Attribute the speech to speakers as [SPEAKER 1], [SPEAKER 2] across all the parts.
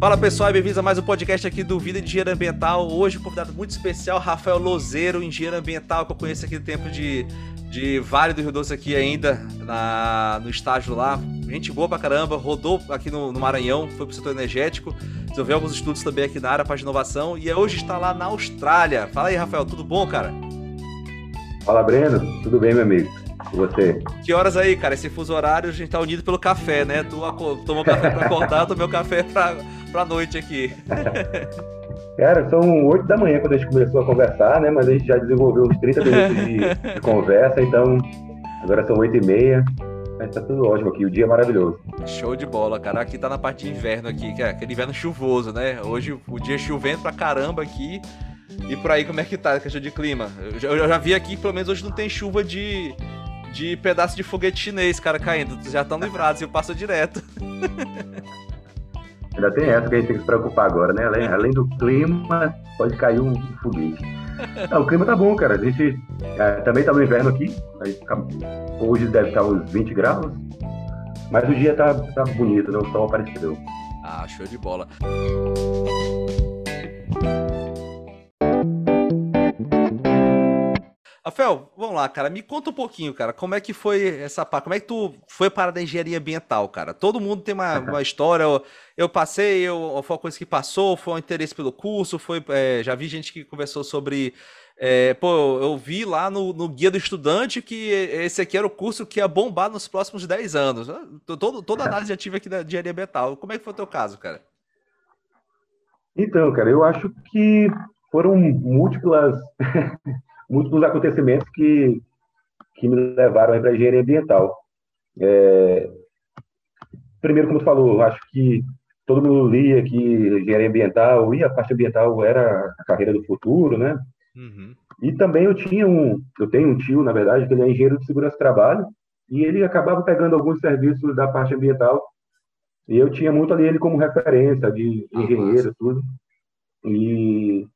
[SPEAKER 1] Fala pessoal, bem-vindos a mais um podcast aqui do Vida de Engenheiro Ambiental. Hoje um convidado muito especial, Rafael Lozeiro, engenheiro ambiental, que eu conheço aqui do tempo de, de Vale do Rio Doce aqui ainda, na, no estágio lá. Gente boa pra caramba, rodou aqui no, no Maranhão, foi pro setor energético, desenvolveu alguns estudos também aqui na área, de inovação, e hoje está lá na Austrália. Fala aí, Rafael, tudo bom, cara?
[SPEAKER 2] Fala, Breno. Tudo bem, meu amigo? E você?
[SPEAKER 1] Que horas aí, cara? Esse fuso horário a gente tá unido pelo café, né? Tu tomou café pra acordar, tomei o café pra, pra noite aqui.
[SPEAKER 2] Cara, são 8 da manhã quando a gente começou a conversar, né? Mas a gente já desenvolveu uns 30 minutos de, de conversa, então agora são 8 e meia. Mas tá tudo ótimo aqui, o dia é maravilhoso.
[SPEAKER 1] Show de bola, cara. Aqui tá na parte de inverno aqui, que é aquele inverno chuvoso, né? Hoje o dia chovendo pra caramba aqui. E por aí, como é que tá a questão de clima? Eu, eu já vi aqui, pelo menos hoje não tem chuva de, de pedaço de foguete chinês, cara, caindo. Já estão livrados e passa direto.
[SPEAKER 2] Ainda tem essa que a gente tem que se preocupar agora, né? Além, além do clima, pode cair um foguete. Não, o clima tá bom, cara. A gente é, também tá no inverno aqui. Hoje deve estar uns 20 graus. Mas o dia tá, tá bonito, né? O sol apareceu.
[SPEAKER 1] Ah, show de bola. Rafael, vamos lá, cara. Me conta um pouquinho, cara. Como é que foi essa parte? Como é que tu foi para a engenharia ambiental, cara? Todo mundo tem uma, uma história. Eu, eu passei, eu, foi uma coisa que passou, foi um interesse pelo curso, foi. É, já vi gente que conversou sobre. É, pô, eu vi lá no, no, Guia do Estudante que esse aqui era o curso que ia bombar nos próximos 10 anos. Todo, toda análise já tive aqui da engenharia ambiental. Como é que foi o teu caso, cara?
[SPEAKER 2] Então, cara, eu acho que foram múltiplas múltiplos acontecimentos que, que me levaram para a engenharia ambiental. É, primeiro, como tu falou, acho que todo mundo lia que engenharia ambiental e a parte ambiental era a carreira do futuro, né? Uhum. E também eu tinha um, eu tenho um tio, na verdade, que ele é engenheiro de segurança do trabalho e ele acabava pegando alguns serviços da parte ambiental e eu tinha muito ali ele como referência de, de ah, engenheiro, tudo. E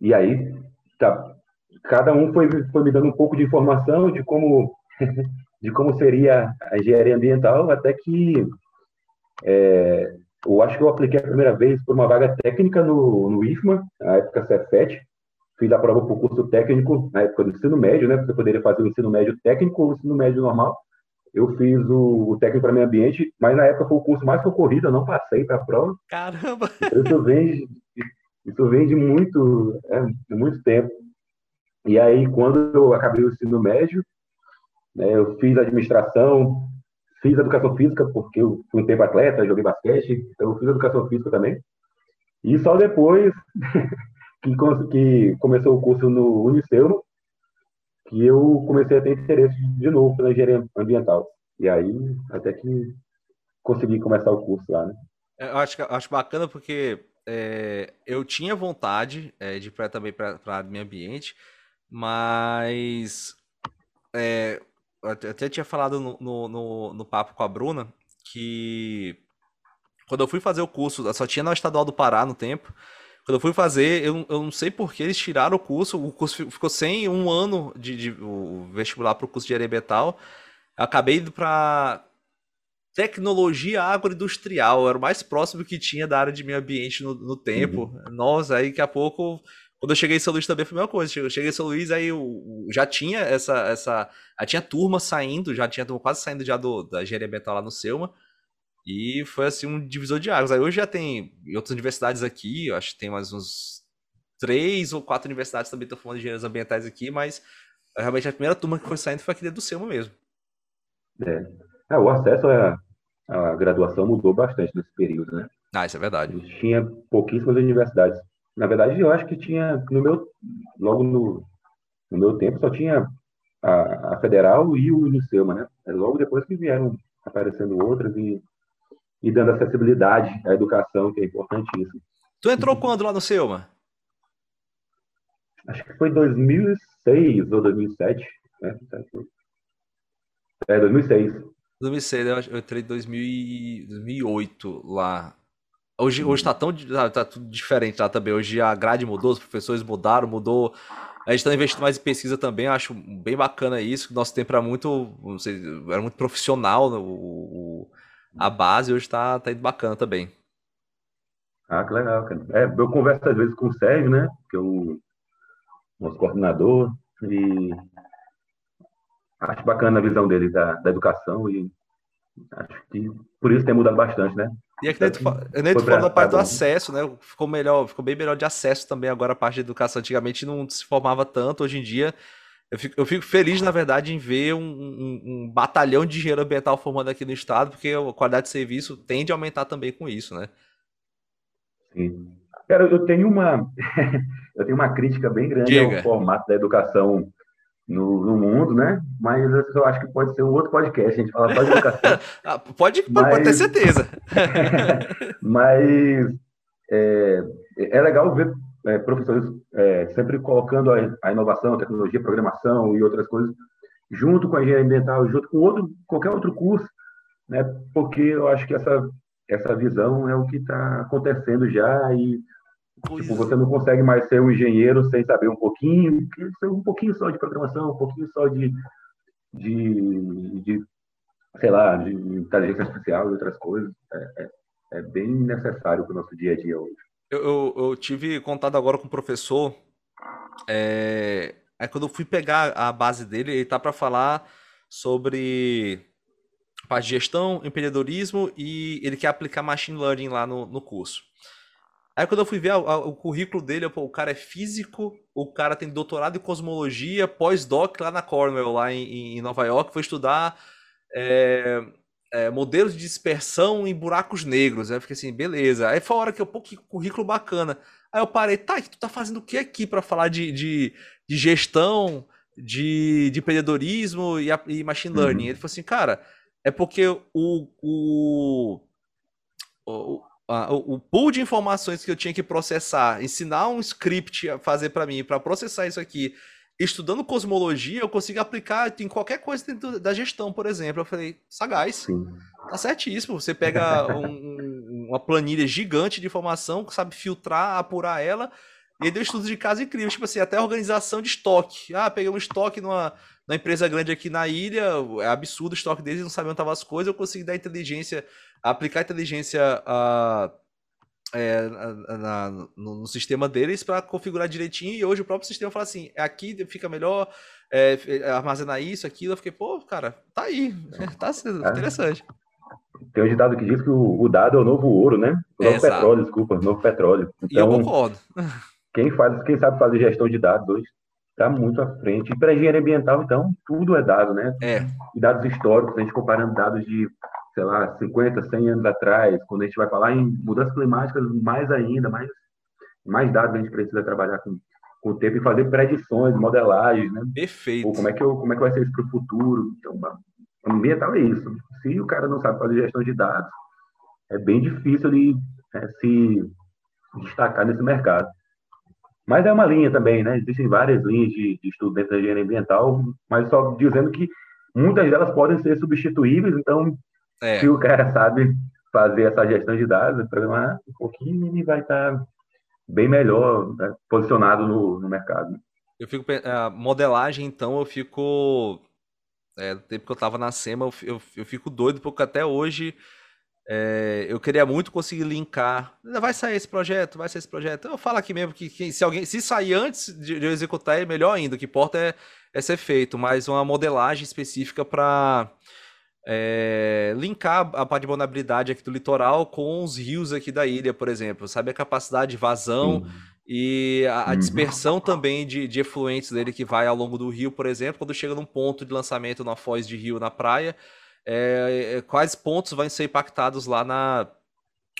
[SPEAKER 2] e aí tá, cada um foi, foi me dando um pouco de informação de como de como seria a engenharia ambiental, até que é, eu acho que eu apliquei a primeira vez por uma vaga técnica no, no IFMA, na época CEFET, fiz a prova para o curso técnico na época do ensino médio, né? Você poderia fazer o ensino médio técnico ou o ensino médio normal. Eu fiz o, o técnico para meio ambiente, mas na época foi o curso mais concorrido, eu não passei para a prova.
[SPEAKER 1] Caramba!
[SPEAKER 2] Isso vem isso vem de muito, é, de muito tempo. E aí, quando eu acabei o ensino médio, né, eu fiz administração, fiz educação física, porque eu fui um tempo atleta, joguei basquete, então eu fiz educação física também. E só depois que, que começou o curso no Uniceu, que eu comecei a ter interesse de novo pela engenharia ambiental. E aí, até que consegui começar o curso lá, né?
[SPEAKER 1] Eu acho, acho bacana porque é, eu tinha vontade é, de ir pra, também para a área do meio ambiente, mas é, eu até tinha falado no, no, no, no, papo com a Bruna que quando eu fui fazer o curso, só tinha na Estadual do Pará no tempo. Quando eu fui fazer, eu, eu não sei por que eles tiraram o curso, o curso ficou sem um ano de, de o vestibular para o curso de aerobetal. Acabei indo para tecnologia agroindustrial, era o mais próximo que tinha da área de meio ambiente no, no tempo. Uhum. Nossa, aí daqui a pouco quando eu cheguei em São Luís também foi a mesma coisa. Eu cheguei em São Luís, aí eu, já tinha essa. essa já tinha turma saindo, já tinha turma quase saindo já do, da engenharia ambiental lá no Selma. E foi assim um divisor de águas. Aí hoje já tem em outras universidades aqui, eu acho que tem mais uns três ou quatro universidades também estão falando de engenheiros ambientais aqui, mas realmente a primeira turma que foi saindo foi aqui dentro do Selma mesmo.
[SPEAKER 2] É. é o acesso à, à graduação mudou bastante nesse período, né?
[SPEAKER 1] Ah, isso é verdade.
[SPEAKER 2] Tinha pouquíssimas universidades na verdade, eu acho que tinha, no meu, logo no, no meu tempo, só tinha a, a Federal e o Unicema, né? É logo depois que vieram aparecendo outras e, e dando acessibilidade à educação, que é importantíssimo.
[SPEAKER 1] Tu entrou quando lá no Selma?
[SPEAKER 2] Acho que foi 2006 ou 2007. Né? É, 2006.
[SPEAKER 1] 2006, eu entrei em 2008 lá. Hoje, hoje tá tão tá, tá tudo diferente lá também. Hoje a grade mudou, os professores mudaram, mudou. A gente está investindo mais em pesquisa também, acho bem bacana isso. Nosso tempo era muito, não sei, era muito profissional o, o a base, hoje está tá indo bacana também.
[SPEAKER 2] Ah, que legal, cara. É, eu converso às vezes com o Sérgio, né? Que é o nosso coordenador, e acho bacana a visão dele da, da educação e acho que por isso tem mudado bastante, né?
[SPEAKER 1] E aqui dentro, dentro falando da parte do acesso, né? Ficou melhor, ficou bem melhor de acesso também agora a parte de educação. Antigamente não se formava tanto, hoje em dia eu fico, eu fico feliz, na verdade, em ver um, um, um, batalhão de engenheiro ambiental formando aqui no estado, porque a qualidade de serviço tende a aumentar também com isso, né?
[SPEAKER 2] Sim. Cara, eu tenho uma, eu tenho uma crítica bem grande Diga. ao formato da educação no, no, mundo, né? Mas eu acho que pode ser um outro podcast, a gente fala só de educação.
[SPEAKER 1] ah, pode, Mas... pode ter certeza.
[SPEAKER 2] Mas é, é legal ver é, professores é, sempre colocando a, a, inovação, a tecnologia, a programação e outras coisas junto com a engenharia ambiental, junto com outro, qualquer outro curso, né? Porque eu acho que essa essa visão é o que está acontecendo já e tipo, você não consegue mais ser um engenheiro sem saber um pouquinho, um pouquinho só de programação, um pouquinho só de, de, de sei lá, de inteligência artificial e outras coisas. É, é, é bem necessário para o nosso dia a dia hoje.
[SPEAKER 1] Eu, eu, eu tive contato agora com o professor. É, é quando eu fui pegar a base dele, ele tá para falar sobre parte de gestão, empreendedorismo e ele quer aplicar machine learning lá no, no curso. Aí quando eu fui ver a, a, o currículo dele, eu, pô, o cara é físico, o cara tem doutorado em cosmologia, pós-doc lá na Cornell, lá em, em Nova York, foi estudar é, é, modelos de dispersão em buracos negros. Aí eu fiquei assim, beleza. Aí foi a hora que eu, pô, que currículo bacana. Aí eu parei, tá, tu tá fazendo o que aqui para falar de, de, de, gestão, de, de empreendedorismo e, e machine learning? Uhum. Ele falou assim, cara, é porque o, o, o, o pool de informações que eu tinha que processar, ensinar um script a fazer para mim, para processar isso aqui, estudando cosmologia, eu consigo aplicar em qualquer coisa dentro da gestão, por exemplo. Eu falei, sagaz, Sim. tá certíssimo. Você pega um, uma planilha gigante de informação, sabe filtrar, apurar ela, e aí deu estudos de caso incrível, tipo assim, até organização de estoque. Ah, peguei um estoque numa na empresa grande aqui na ilha, é absurdo o estoque deles, não sabiam onde estavam as coisas, eu consegui dar inteligência, aplicar inteligência a, é, na, no, no, sistema deles para configurar direitinho, e hoje o próprio sistema fala assim, aqui fica melhor é, é, armazenar isso, aquilo, eu fiquei, pô, cara, tá aí, tá sendo é. interessante.
[SPEAKER 2] Tem um ditado que diz que o, o, dado é o novo ouro, né? O novo petróleo, desculpa, o novo petróleo.
[SPEAKER 1] Então, e eu então, concordo.
[SPEAKER 2] Quem faz, quem sabe fazer gestão de dados está muito à frente. E para engenharia ambiental, então, tudo é dado, né?
[SPEAKER 1] É.
[SPEAKER 2] E dados históricos, a gente comparando dados de, sei lá, 50, 100 anos atrás, quando a gente vai falar em mudanças climáticas, mais ainda, mais, mais dados a gente precisa trabalhar com, com o tempo e fazer predições, modelagens, né?
[SPEAKER 1] Perfeito. Ou
[SPEAKER 2] como é que, eu, como é que vai ser isso para o futuro. Então, ambiental é isso. Se o cara não sabe fazer gestão de dados, é bem difícil de é, se destacar nesse mercado. Mas é uma linha também, né? Existem várias linhas de, de estudo dentro da engenharia ambiental, mas só dizendo que muitas delas podem ser substituíveis, então, é. se o cara sabe fazer essa gestão de dados, programar um pouquinho, ele vai estar bem melhor né, posicionado no, no mercado.
[SPEAKER 1] Eu fico a modelagem, então, eu fico é, no tempo que eu estava na SEMA, eu, eu, eu, fico doido porque até hoje é, eu queria muito conseguir linkar. Vai sair esse projeto, vai sair esse projeto. Eu falo aqui mesmo que, que se alguém se sair antes de, eu executar, é melhor ainda. O que importa é, é ser feito, mas uma modelagem específica para é, linkar a parte de vulnerabilidade aqui do litoral com os rios aqui da ilha, por exemplo. Sabe a capacidade de vazão uhum. e a, a uhum. dispersão também de, de efluentes dele que vai ao longo do rio, por exemplo, quando chega num ponto de lançamento na foz de rio na praia é, é, quais pontos vão ser impactados lá na,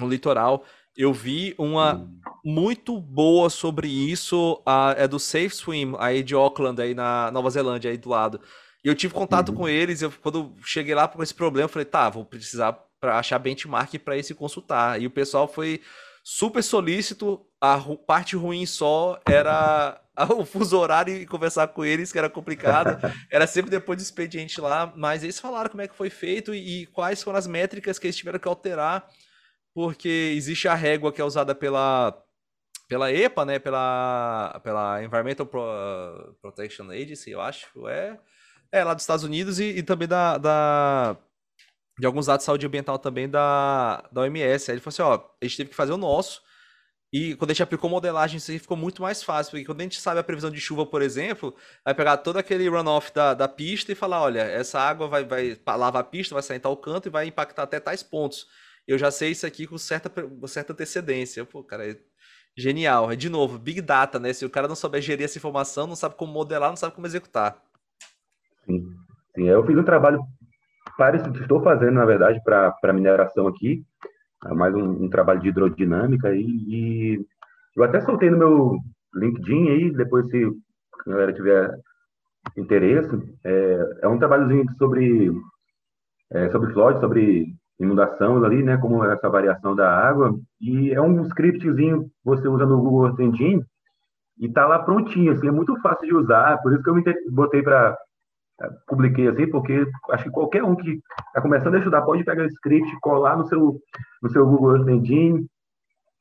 [SPEAKER 1] no litoral. Eu vi uma muito boa sobre isso, a, é do Safe Swim, aí de Auckland, aí na Nova Zelândia, aí do lado. E eu tive contato uhum. com eles, eu, quando cheguei lá com esse problema, eu falei, tá, vou precisar para achar benchmark para esse consultar. E o pessoal foi super solícito, a parte ruim só era o fuso horário e conversar com eles, que era complicado. Era sempre depois do expediente lá, mas eles falaram como é que foi feito e, e quais foram as métricas que eles tiveram que alterar, porque existe a régua que é usada pela pela EPA, né, pela pela Environmental Pro, Protection Agency, eu acho, é é lá dos Estados Unidos e, e também da, da de alguns dados de saúde ambiental também da, da OMS. Aí ele falou assim, ó, a gente teve que fazer o nosso, E quando a gente aplicou modelagem, isso aí ficou muito mais fácil, porque quando a gente sabe a previsão de chuva, por exemplo, vai pegar todo aquele runoff da, da pista e falar, olha, essa água vai, vai lavar a pista, vai sair em tal canto e vai impactar até tais pontos. Eu já sei isso aqui com certa, com certa antecedência. Pô, cara, é genial. É de novo, Big Data, né? Se o cara não souber gerir essa informação, não sabe como modelar, não sabe como executar.
[SPEAKER 2] Sim, sim. Eu fiz um trabalho parecido, estou fazendo, na verdade, para mineração aqui, é mais um, um, trabalho de hidrodinâmica e, e, eu até soltei no meu LinkedIn aí, depois se a galera tiver interesse, é, é um trabalhozinho sobre é, sobre flood, sobre inundação ali, né, como é essa variação da água, e é um scriptzinho que você usa no Google Earth Engine e tá lá prontinho, assim, é muito fácil de usar, por isso que eu me botei para publiquei assim, porque acho que qualquer um que está começando a estudar pode pegar o script, colar no seu, no seu Google Earth Engine,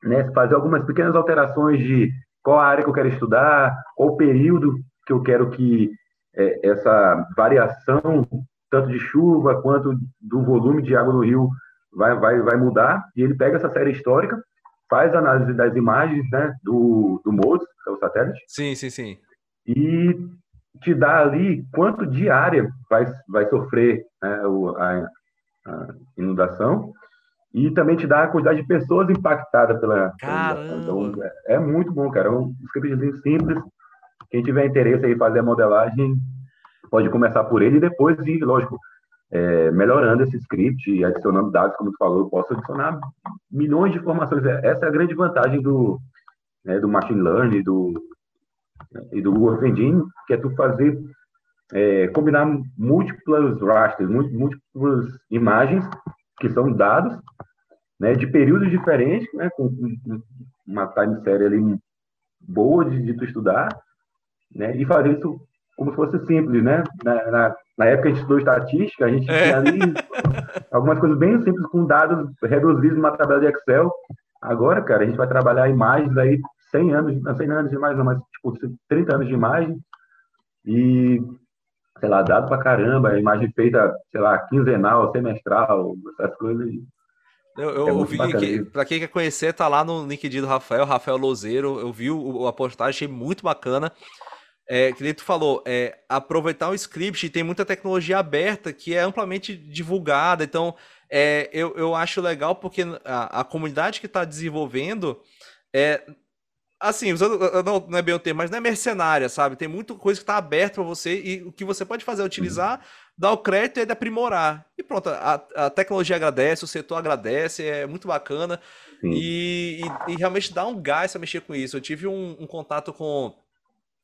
[SPEAKER 2] né, fazer algumas pequenas alterações de qual a área que eu quero estudar, qual o período que eu quero que é, essa variação, tanto de chuva quanto do volume de água no rio, vai, vai, vai mudar. E ele pega essa série histórica, faz análise das imagens né, do, do MODES, que é o satélite.
[SPEAKER 1] Sim, sim, sim.
[SPEAKER 2] E te dá ali quanto de área vai, vai sofrer né, a, a, inundação e também te dá a quantidade de pessoas impactadas pela,
[SPEAKER 1] Caramba.
[SPEAKER 2] Então, é, é, muito bom, cara. É um scriptzinho simples. Quem tiver interesse em fazer a modelagem pode começar por ele e depois ir, lógico, é, melhorando esse script e adicionando dados, como tu falou, eu posso adicionar milhões de informações. É, essa é a grande vantagem do, né, do machine learning, do, e do Google Engine, que é tu fazer, é, combinar múltiplas rasters, múltiplas imagens, que são dados, né, de períodos diferentes, né, com uma time série ali boa de, de tu estudar, né, e fazer isso como se fosse simples, né? Na, na, na época a gente estudou estatística, a gente é. tinha ali algumas coisas bem simples com dados reduzidos numa tabela de Excel. Agora, cara, a gente vai trabalhar imagens aí 100 anos, não 100 anos de imagem, não, mas tipo 30 anos de imagem e, sei lá, dado pra caramba, imagem feita, sei lá, quinzenal, semestral, essas coisas.
[SPEAKER 1] Eu, eu, é que, pra quem quer conhecer, tá lá no LinkedIn do Rafael, Rafael Lozeiro. Eu vi o, a postagem, achei muito bacana. É, que nem tu falou, é, aproveitar o script, tem muita tecnologia aberta que é amplamente divulgada, então é, eu, eu acho legal porque a, a comunidade que está desenvolvendo é, assim, usando, não, não é bem o termo, mas não é mercenária, sabe? Tem muita coisa que está aberta para você e o que você pode fazer é utilizar, dar o crédito e aprimorar. E pronto, a, a tecnologia agradece, o setor agradece, é muito bacana e, e, e, realmente dá um gás para mexer com isso. Eu tive um, um contato com,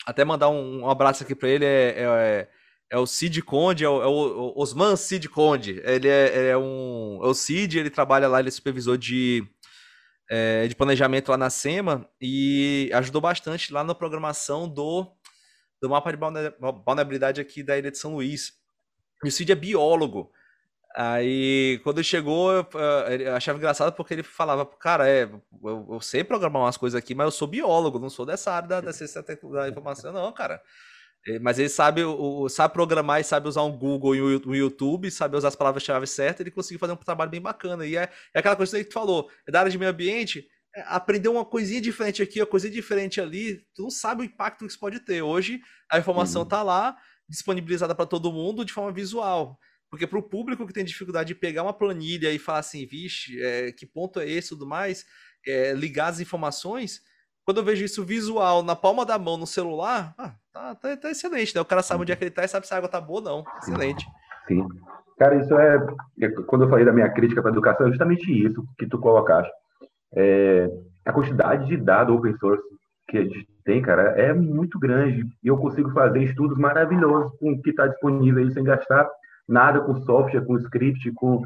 [SPEAKER 1] até mandar um, um abraço aqui para ele, é, é, é, o Cid Conde, é o, é o Osman Cid Conde. Ele é, ele é um, é o Cid, ele trabalha lá, ele é supervisor de é, de planejamento lá na SEMA e ajudou bastante lá na programação do, do mapa de vulnerabilidade aqui da Ilha de São Luís. E o Cid é biólogo. Aí, quando ele chegou, eu, eu achava engraçado porque ele falava, cara, é, eu, eu, sei programar umas coisas aqui, mas eu sou biólogo, não sou dessa área da, da ciência da informação, não, cara. É, mas ele sabe, o, sabe programar e sabe usar um Google e um YouTube, sabe usar as palavras-chave certas, ele conseguiu fazer um trabalho bem bacana. E é, é aquela coisa que tu falou, é da área de meio ambiente, é aprender uma coisinha diferente aqui, uma coisinha diferente ali, tu não sabe o impacto que isso pode ter. Hoje a informação está uhum. lá, disponibilizada para todo mundo de forma visual. Porque para o público que tem dificuldade de pegar uma planilha e falar assim, vixe, é, que ponto é esse e tudo mais, é, ligar as informações, quando eu vejo isso visual na palma da mão no celular, ah, tá, tá, tá, excelente, né? O cara sabe onde é que ele tá e sabe se a água tá boa ou não. Excelente.
[SPEAKER 2] Sim. Cara, isso é. é quando eu falei da minha crítica para a educação, é justamente isso que tu colocaste. É, a quantidade de dados open source que a gente tem, cara, é muito grande. E eu consigo fazer estudos maravilhosos com o que está disponível aí, sem gastar nada com software, com script, com.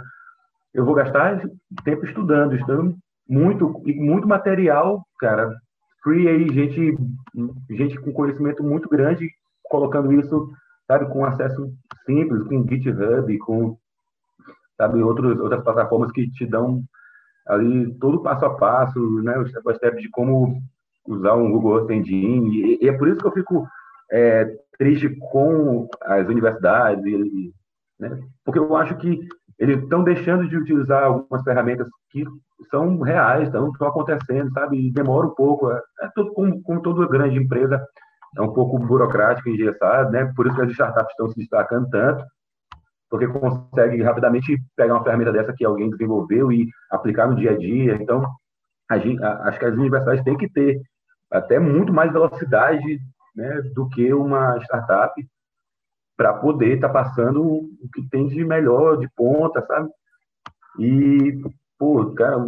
[SPEAKER 2] Eu vou gastar tempo estudando, estudando muito, e muito material, cara, free aí, gente, gente com conhecimento muito grande, colocando isso, sabe, com acesso simples, com GitHub, com, sabe, outros, outras plataformas que te dão ali todo passo a passo, né, o step by step de como usar um Google Earth Engine, e, e é por isso que eu fico é, triste com as universidades, e, né, porque eu acho que eles estão deixando de utilizar algumas ferramentas que são reais, estão, acontecendo, sabe? E demora um pouco. É, é tudo, como, como toda grande empresa, é um pouco burocrático, engessado, né? Por isso que as startups estão se destacando tanto, porque consegue rapidamente pegar uma ferramenta dessa que alguém desenvolveu e aplicar no dia a dia. Então, a gente, a, acho que as universidades têm que ter até muito mais velocidade né, do que uma startup para poder estar tá passando o que tem de melhor, de ponta, sabe? E, pô, cara,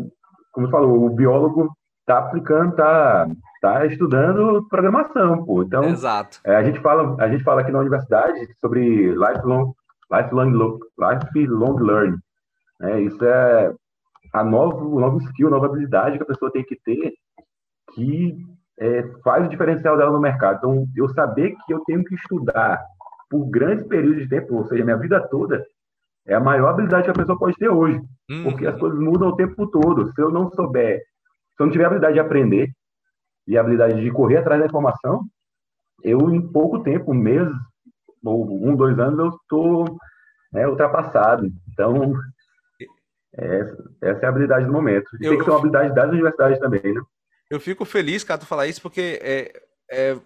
[SPEAKER 2] como falou, o biólogo tá aplicando, tá, tá estudando programação, pô. Então,
[SPEAKER 1] Exato.
[SPEAKER 2] É, a gente fala, a gente fala aqui na universidade sobre lifelong, lifelong, lifelong learning. Né? Isso é a novo, novo skill, nova habilidade que a pessoa tem que ter que é, faz o diferencial dela no mercado. Então, eu saber que eu tenho que estudar por grandes períodos de tempo, ou seja, minha vida toda, é a maior habilidade que a pessoa pode ter hoje. Uhum. Porque as coisas mudam o tempo todo. Se eu não souber, se eu não tiver a habilidade de aprender e a habilidade de correr atrás da informação, eu, em pouco tempo, um mês, ou um, dois anos, eu estou né, ultrapassado. Então, essa, essa, é a habilidade do momento. E eu, tem que ser uma habilidade das universidades também, né?
[SPEAKER 1] Eu fico feliz, cara, tu falar isso, porque é, é,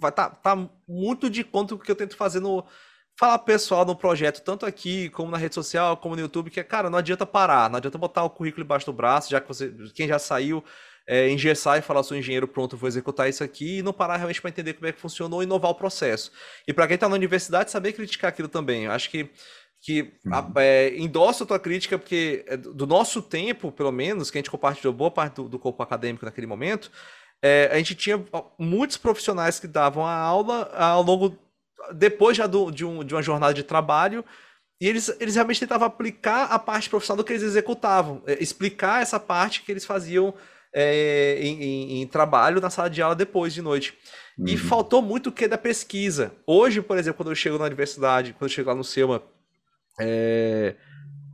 [SPEAKER 1] vai tá, tá muito de conta do que eu tento fazer no falar pessoal no projeto, tanto aqui como na rede social, como no YouTube, que é, cara, não adianta parar, não adianta botar o currículo embaixo do braço, já que você, quem já saiu, é, engessar e falar, sou engenheiro, pronto, vou executar isso aqui, e não parar realmente para entender como é que funcionou e inovar o processo. E para quem está na universidade, saber criticar aquilo também. Eu acho que que uhum. é, endossa a tua crítica, porque é, do nosso tempo, pelo menos, que a gente compartilhou boa parte do, do corpo acadêmico naquele momento, é, a gente tinha muitos profissionais que davam a aula ao longo, depois já do, de, um, de uma jornada de trabalho, e eles, eles realmente tentavam aplicar a parte profissional do que eles executavam, é, explicar essa parte que eles faziam é, em, em, em, trabalho na sala de aula depois de noite. Uhum. E faltou muito o que da pesquisa. Hoje, por exemplo, quando eu chego na universidade, quando eu chego lá no SEMA, é,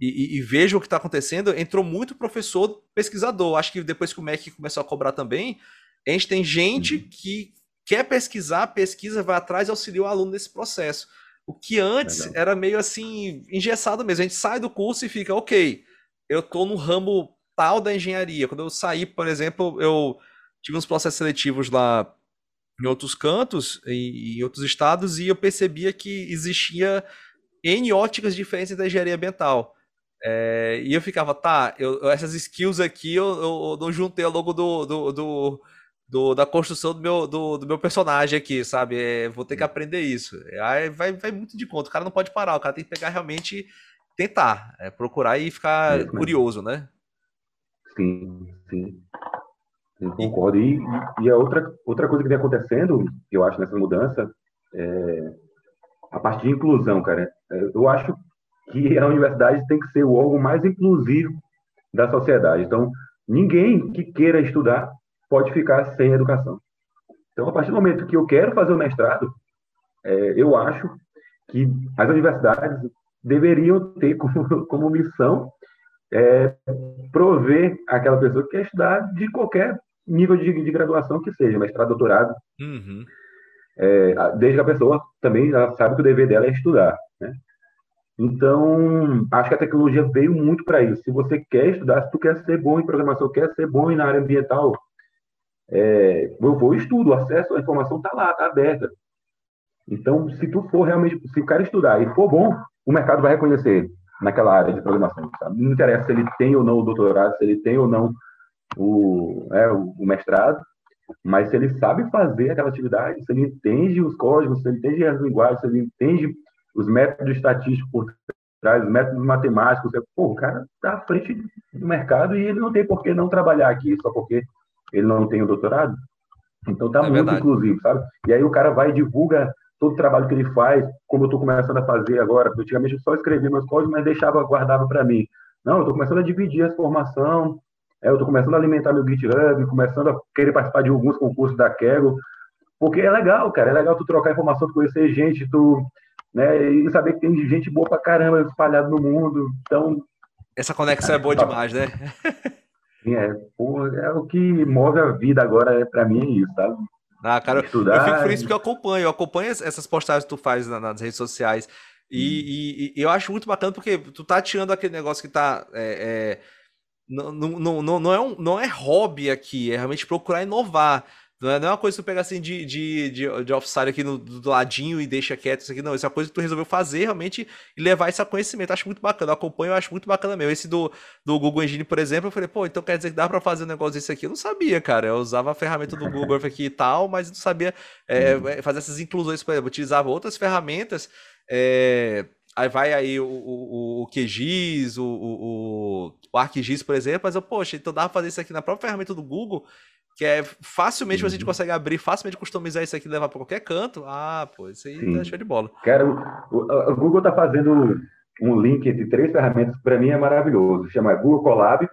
[SPEAKER 1] e, e, e, vejo o que está acontecendo, entrou muito professor pesquisador. Acho que depois que o MEC começou a cobrar também, a gente tem gente uhum. que quer pesquisar, pesquisa, vai atrás e auxilia o aluno nesse processo. O que antes Legal. era meio assim, engessado mesmo. A gente sai do curso e fica, ok, eu estou no ramo tal da engenharia. Quando eu saí, por exemplo, eu tive uns processos seletivos lá em outros cantos, em, em outros estados, e eu percebia que existia N óticas diferentes da engenharia ambiental. É, e eu ficava, tá, eu, essas skills aqui eu, eu, eu não juntei ao longo do, do, do, do, da construção do meu, do, do meu personagem aqui, sabe? É, vou ter que aprender isso. Aí vai, vai muito de conta. O cara não pode parar, o cara tem que pegar realmente, tentar, é, procurar e ficar é, curioso, né?
[SPEAKER 2] Sim, sim. Eu concordo. E, e a outra, outra coisa que vem acontecendo, eu acho, nessa mudança, é a parte de inclusão, cara. É, eu acho que a universidade tem que ser o órgão mais inclusivo da sociedade. Então, ninguém que queira estudar pode ficar sem educação. Então, a partir do momento que eu quero fazer o mestrado, é, eu acho que as universidades deveriam ter como, como missão é, prover aquela pessoa que quer estudar de qualquer nível de, de graduação que seja, mestrado, doutorado. Uhum é, desde que a pessoa também sabe que o dever dela é estudar. Né? Então, acho que a tecnologia veio muito para isso. Se você quer estudar, se tu quer ser bom em programação, quer ser bom na área ambiental, é, eu vou estudo, o acesso à informação está lá, está aberta. Então, se tu for realmente, se o cara estudar e for bom, o mercado vai reconhecer naquela área de programação. Sabe? Não interessa se ele tem ou não o doutorado, se ele tem ou não o, é, o mestrado, mas se ele sabe fazer aquela atividade, se ele entende os códigos, se ele entende as linguagens, se ele entende os métodos estatísticos por trás, os métodos matemáticos, você, pô, o cara está à frente do mercado e ele não tem por que não trabalhar aqui só porque ele não tem o doutorado. Então tá é muito verdade. inclusivo, sabe? E aí o cara vai e divulga todo o trabalho que ele faz, como eu estou começando a fazer agora. Antigamente eu só escrevia meus códigos, mas deixava, guardava para mim. Não, eu estou começando a dividir a formação, é, eu estou começando a alimentar meu GitHub, começando a querer participar de alguns concursos da Kaggle, porque é legal, cara, é legal tu trocar informação, tu conhecer gente, tu, né, e saber que tem gente boa pra caramba espalhada no mundo, então...
[SPEAKER 1] Essa conexão é boa demais, né?
[SPEAKER 2] Sim, é, porra, é o que move a vida agora, é, para mim é isso, sabe?
[SPEAKER 1] Ah, cara, Estudar, eu fico feliz porque eu acompanho, eu acompanho essas postagens que tu faz nas redes sociais, E, e, e, eu acho muito bacana porque tu tá tirando aquele negócio que tá. É, é, não, não, não, não, é um, não é hobby aqui, é realmente procurar inovar. Não é, não é uma coisa que tu pega assim de, de, de, de offside aqui no, do ladinho e deixa quieto isso aqui, não. Isso é uma coisa que tu resolveu fazer realmente e levar esse conhecimento. Acho muito bacana. Eu acompanho, eu acho muito bacana mesmo. Esse do, do Google Engine, por exemplo, eu falei, pô, então quer dizer que dá pra fazer um negócio desse aqui? Eu não sabia, cara. Eu usava a ferramenta do Google aqui e tal, mas não sabia é, uhum. fazer essas inclusões, por exemplo. Eu utilizava outras ferramentas. É, aí vai aí o, o, o QGIS, o, o, o ArcGIS, por exemplo, mas eu, poxa, então dá pra fazer isso aqui na própria ferramenta do Google que é facilmente uhum. a gente consegue abrir, facilmente customizar isso aqui e levar para qualquer canto. Ah, pô, isso aí Sim. tá show de bola.
[SPEAKER 2] Cara, o, o, Google está fazendo um link entre três ferramentas que para mim é maravilhoso. Chama Google Colab,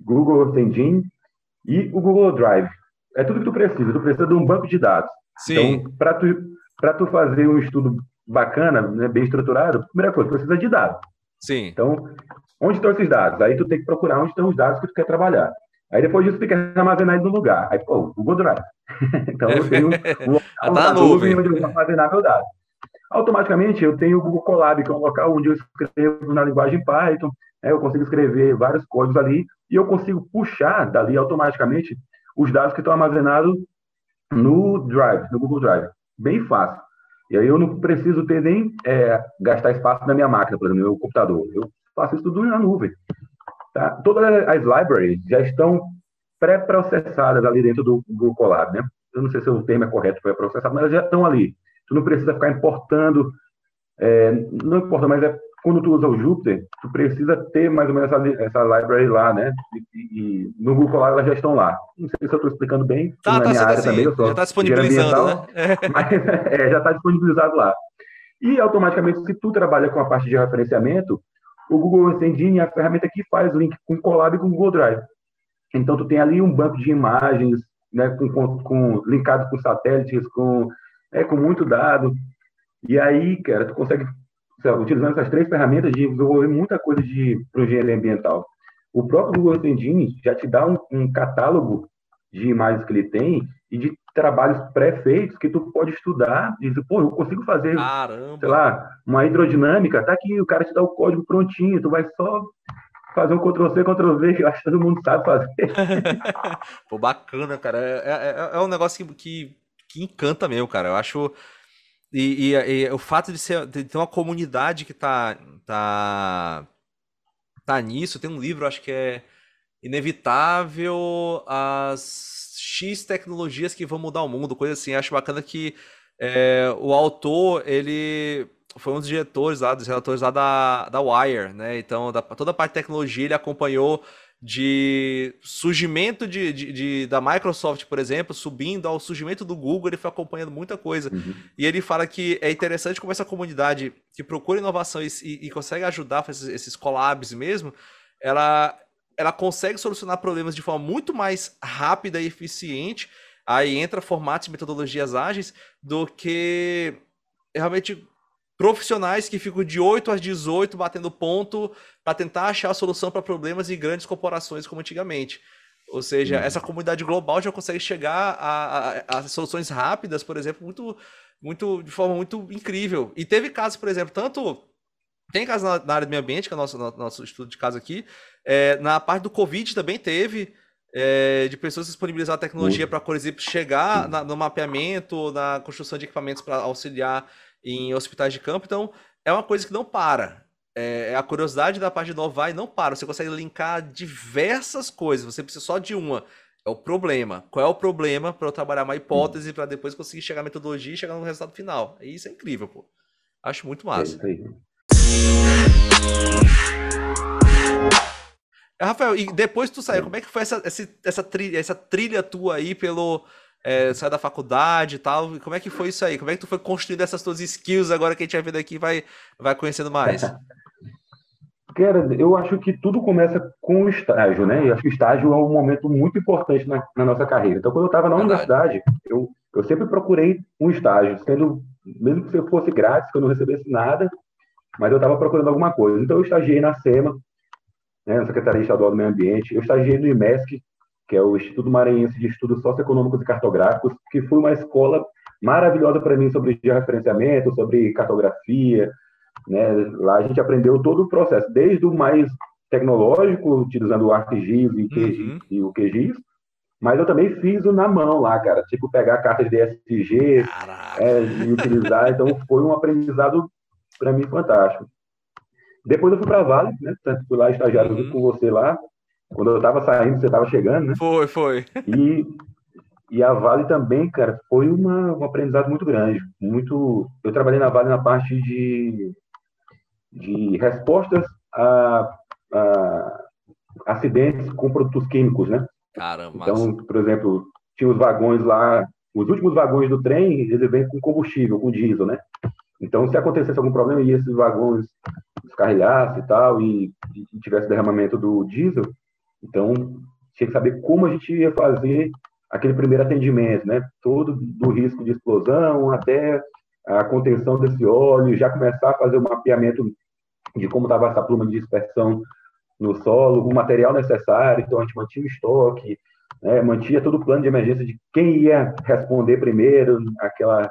[SPEAKER 2] Google Engine e o Google Drive. É tudo que tu precisa. Tu precisa de um banco de dados. Sim. Então, para tu, tu fazer um estudo bacana, né, bem estruturado, primeira coisa, tu precisa de dados.
[SPEAKER 1] Sim.
[SPEAKER 2] Então, onde estão esses dados? Aí tu tem que procurar onde estão os dados que tu quer trabalhar. Aí depois disso fica armazenado no lugar. Aí, pô, Google Drive. então eu tenho um local
[SPEAKER 1] tá na nuvem
[SPEAKER 2] onde eu vou armazenar meu dado. Automaticamente eu tenho o Google Colab, que é um local onde eu escrevo na linguagem Python, né, eu consigo escrever vários códigos ali e eu consigo puxar dali automaticamente os dados que estão armazenados no Drive, no Google Drive. Bem fácil. E aí eu não preciso ter nem é, gastar espaço na minha máquina, por exemplo, no meu computador. Eu faço isso tudo na nuvem. Tá? Todas as libraries já estão pré-processadas ali dentro do Google Colab, né? Eu não sei se o termo é correto para processar, mas elas já estão ali. Tu não precisa ficar importando, é, não importa, mas é quando tu usa o Jupyter, tu precisa ter mais ou menos essa, essa library lá, né? E, e, no Google Colab elas já estão lá. Não sei se eu estou explicando bem.
[SPEAKER 1] Tá, na tá, minha área assim, também, eu sou já está disponibilizando, né?
[SPEAKER 2] Mas é, já está disponibilizado lá. E automaticamente, se tu trabalha com a parte de referenciamento, o Google Earth Engine é a ferramenta que faz link com Colab e com Google Drive. Então, tu tem ali um banco de imagens, né, com, com, com linkado com satélites, com, é, com muito dado. E aí, cara, tu consegue, utilizando essas três ferramentas, desenvolver muita coisa de engenharia ambiental. O próprio Google Earth Engine já te dá um, um catálogo de imagens que ele tem e de trabalhos pré-feitos que tu pode estudar e dizer, pô, eu consigo fazer,
[SPEAKER 1] Caramba.
[SPEAKER 2] sei lá, uma hidrodinâmica, tá aqui, o cara te dá o código prontinho, tu vai só fazer um Ctrl-C, Ctrl-V, que eu acho que todo mundo sabe fazer.
[SPEAKER 1] pô, bacana, cara. É, é, é, é um negócio que, que, que, encanta mesmo, cara. Eu acho... E, e, e, o fato de, ser, de ter uma comunidade que tá, tá, tá nisso, tem um livro, acho que é Inevitável as X tecnologias que vão mudar o mundo, coisa assim. Acho bacana que é, o autor, ele foi um dos diretores lá, dos relatores lá da, da Wire, né? Então, da, toda a parte de tecnologia ele acompanhou de surgimento de, de, de, da Microsoft, por exemplo, subindo ao surgimento do Google, ele foi acompanhando muita coisa. Uhum. E ele fala que é interessante como essa comunidade que procura inovação e, e, e consegue ajudar esses, esses collabs mesmo, ela ela consegue solucionar problemas de forma muito mais rápida e eficiente. Aí entra formatos e metodologias ágeis do que realmente profissionais que ficam de 8 às 18 batendo ponto para tentar achar a solução para problemas em grandes corporações como antigamente. Ou seja, uhum. essa comunidade global já consegue chegar a, a, a, soluções rápidas, por exemplo, muito, muito, de forma muito incrível. E teve casos, por exemplo, tanto tem casos na, na área do meio ambiente, que é o nosso, nosso estudo de caso aqui, é, na parte do Covid também teve é, de pessoas disponibilizar a tecnologia para, por exemplo, chegar na, no mapeamento, na construção de equipamentos para auxiliar em hospitais de campo. Então, é uma coisa que não para. É, a curiosidade da parte de inovar e não para. Você consegue linkar diversas coisas. Você precisa só de uma. É o problema. Qual é o problema para eu trabalhar uma hipótese para depois conseguir chegar à metodologia e chegar no resultado final? Isso é incrível, pô. Acho muito massa. É Rafael, e depois tu saiu, como é que foi essa, essa, essa, trilha, essa trilha tua aí pelo. É, sair da faculdade e tal. Como é que foi isso aí? Como é que tu foi construindo essas tuas skills agora que a gente vai vendo aqui vai, vai conhecendo mais?
[SPEAKER 2] Cara, eu acho que tudo começa com o estágio, né? Eu acho que o estágio é um momento muito importante na, na nossa carreira. Então, quando eu estava na universidade, eu, eu sempre procurei um estágio, sendo, mesmo que fosse grátis, que eu não recebesse nada, mas eu estava procurando alguma coisa. Então, eu estagiei na SEMA, né, na Secretaria Estadual do Meio Ambiente. Eu estagiei no IMESC, que é o Instituto Maranhense de Estudos Socioeconômicos e Cartográficos, que foi uma escola maravilhosa para mim sobre georreferenciamento, sobre cartografia, Né? Lá a gente aprendeu todo o processo, desde o mais tecnológico, utilizando o ArcGIS e, uhum. e o QGIS, mas eu também fiz o na mão lá, cara. Tipo, pegar a carta de DSG é, e utilizar. Então, foi um aprendizado, para mim, fantástico. Depois eu fui para Vale, né? Fui lá estagiário uhum. com você lá. Quando eu estava saindo, você estava chegando, né?
[SPEAKER 1] Foi, foi.
[SPEAKER 2] E, e a Vale também, cara, foi uma, um aprendizado muito grande. Muito. Eu trabalhei na Vale na parte de, de respostas a, a acidentes com produtos químicos, né?
[SPEAKER 1] Caramba.
[SPEAKER 2] Então, por exemplo, tinha os vagões lá, os últimos vagões do trem, eles vêm com combustível, com diesel, né? Então, se acontecesse algum problema e esses vagões descarrilhassem e tal, e, e tivesse derramamento do diesel, então tinha que saber como a gente ia fazer aquele primeiro atendimento, né? Todo do risco de explosão até a contenção desse óleo, já começar a fazer o mapeamento de como estava essa pluma de dispersão no solo, o material necessário, então a gente mantinha o estoque, né, mantinha todo o plano de emergência de quem ia responder primeiro, aquela...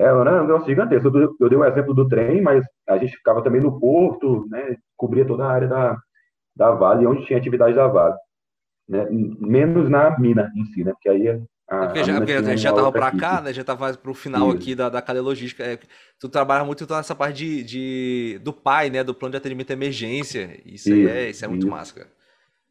[SPEAKER 2] É um negócio gigantesco. Eu, eu dei o um exemplo do trem, mas a gente ficava também no porto, né, cobria toda a área da, da Vale, onde tinha atividade da Vale. Né, menos na mina em si, né, porque aí
[SPEAKER 1] a, porque já, porque já tava para cá, né? Já tava para o final Isso. aqui da, da cadeia logística. É, tu trabalha muito então, nessa parte de, de, do pai, né? Do plano de atendimento de emergência. Isso, isso é, isso é muito isso. massa, cara.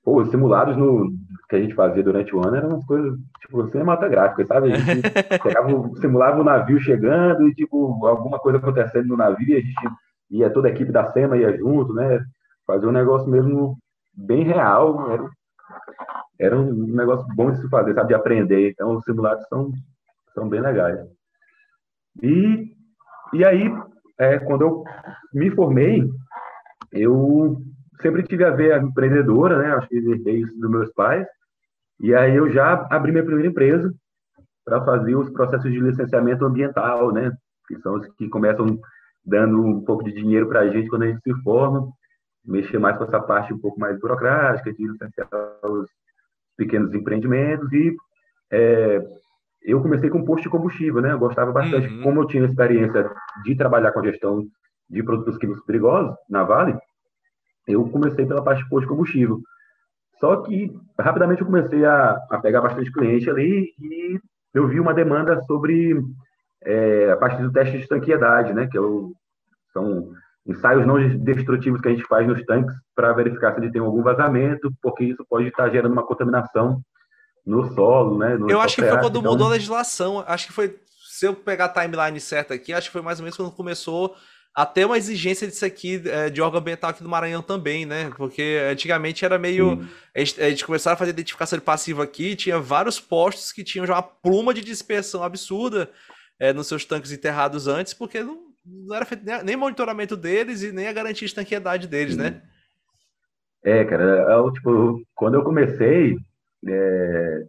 [SPEAKER 2] Pô, os simulados no, que a gente fazia durante o ano eram umas coisas, tipo, cinematográficas, sabe? A gente pegava, simulava o navio chegando e, tipo, alguma coisa acontecendo no navio e a gente ia, toda a equipe da SEMA ia junto, né? Fazer um negócio mesmo bem real. Era, era um negócio bom de se fazer, sabe? De aprender. Então, os simulados são, são bem legais. E, e aí, é, quando eu me formei, eu sempre tive a ver a empreendedora, né? Acho que herdei isso dos meus pais. E aí eu já abri minha primeira empresa para fazer os processos de licenciamento ambiental, né? Que são os que começam dando um pouco de dinheiro para a gente quando a gente se forma. Mexer mais com essa parte um pouco mais burocrática, de licenciar os pequenos empreendimentos e é, eu comecei com posto de combustível, né? Eu gostava bastante, uhum. como eu tinha experiência de trabalhar com a gestão de produtos químicos perigosos na Vale, eu comecei pela parte de posto de combustível. Só que rapidamente eu comecei a, a pegar bastante cliente ali e eu vi uma demanda sobre é, a parte do teste de estanqueidade, né? Que é o, são ensaios não destrutivos que a gente faz nos tanques para verificar se ele tem algum vazamento, porque isso pode estar gerando uma contaminação no solo, né? No
[SPEAKER 1] eu acho que foi quando então... mudou a legislação. Acho que foi, se eu pegar a timeline certa aqui, acho que foi mais ou menos quando começou a ter uma exigência disso aqui é, de órgão ambiental aqui do Maranhão também, né? Porque antigamente era meio. A gente, a gente começaram a fazer identificação de passivo aqui, tinha vários postos que tinham já uma pluma de dispersão absurda é, nos seus tanques enterrados antes, porque não, não era feito nem, nem monitoramento deles e nem a garantia de tanqueidade deles, Sim. né?
[SPEAKER 2] É, cara, eu, é tipo, quando eu comecei, é,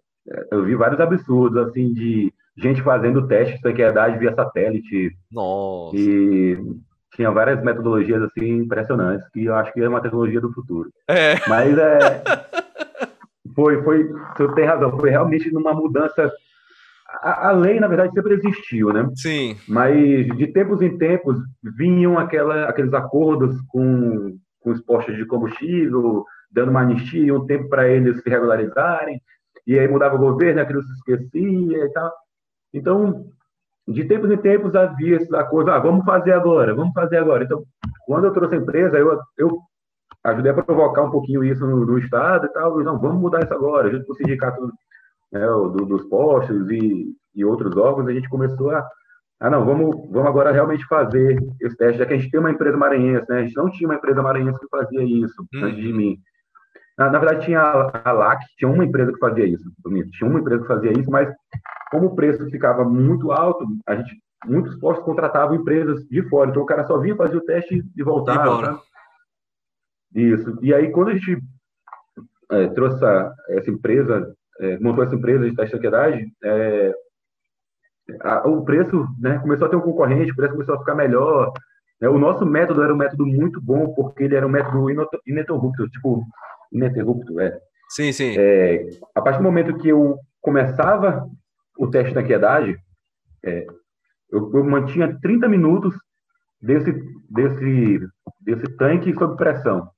[SPEAKER 2] eu vi vários absurdos, assim, de gente fazendo teste de tanqueidade via satélite.
[SPEAKER 1] Nossa.
[SPEAKER 2] E tinha várias metodologias, assim, impressionantes, que eu acho que é uma tecnologia do futuro.
[SPEAKER 1] É.
[SPEAKER 2] Mas é. Foi, foi, você tem razão, foi realmente numa mudança a, a, lei, na verdade, sempre existiu, né?
[SPEAKER 1] Sim.
[SPEAKER 2] Mas de tempos em tempos vinham aquela, aqueles acordos com, com os postos de combustível, dando uma anistia, um tempo para eles se regularizarem, e aí mudava o governo, aquilo se esquecia e tal. Então, de tempos em tempos havia essa coisa, ah, vamos fazer agora, vamos fazer agora. Então, quando eu trouxe a empresa, eu, eu ajudei a provocar um pouquinho isso no, no Estado e tal, e não, vamos mudar isso agora, junto com o sindicato né, do, dos postos e, e outros órgãos, a gente começou a, ah, não, vamos, vamos agora realmente fazer esse teste, já que a gente tem uma empresa maranhense, né? A gente não tinha uma empresa maranhense que fazia isso antes de mim. Na, na, verdade, tinha a, a LAC, tinha uma empresa que fazia isso, tinha uma empresa que fazia isso, mas como o preço ficava muito alto, a gente, muitos postos contratavam empresas de fora, então o cara só vinha fazer o teste e voltava. Né? Isso. E aí, quando a gente é, trouxe essa, essa empresa é, montou essa empresa de teste de ansiedade, é, a, o preço né, começou a ter um concorrente, o preço começou a ficar melhor. Né, o nosso método era um método muito bom, porque ele era um método ininterrupto, tipo, ininterrupto, é.
[SPEAKER 1] Sim, sim.
[SPEAKER 2] É, a partir do momento que eu começava o teste de ansiedade, é, eu, eu, mantinha 30 minutos desse, desse, desse tanque sob pressão.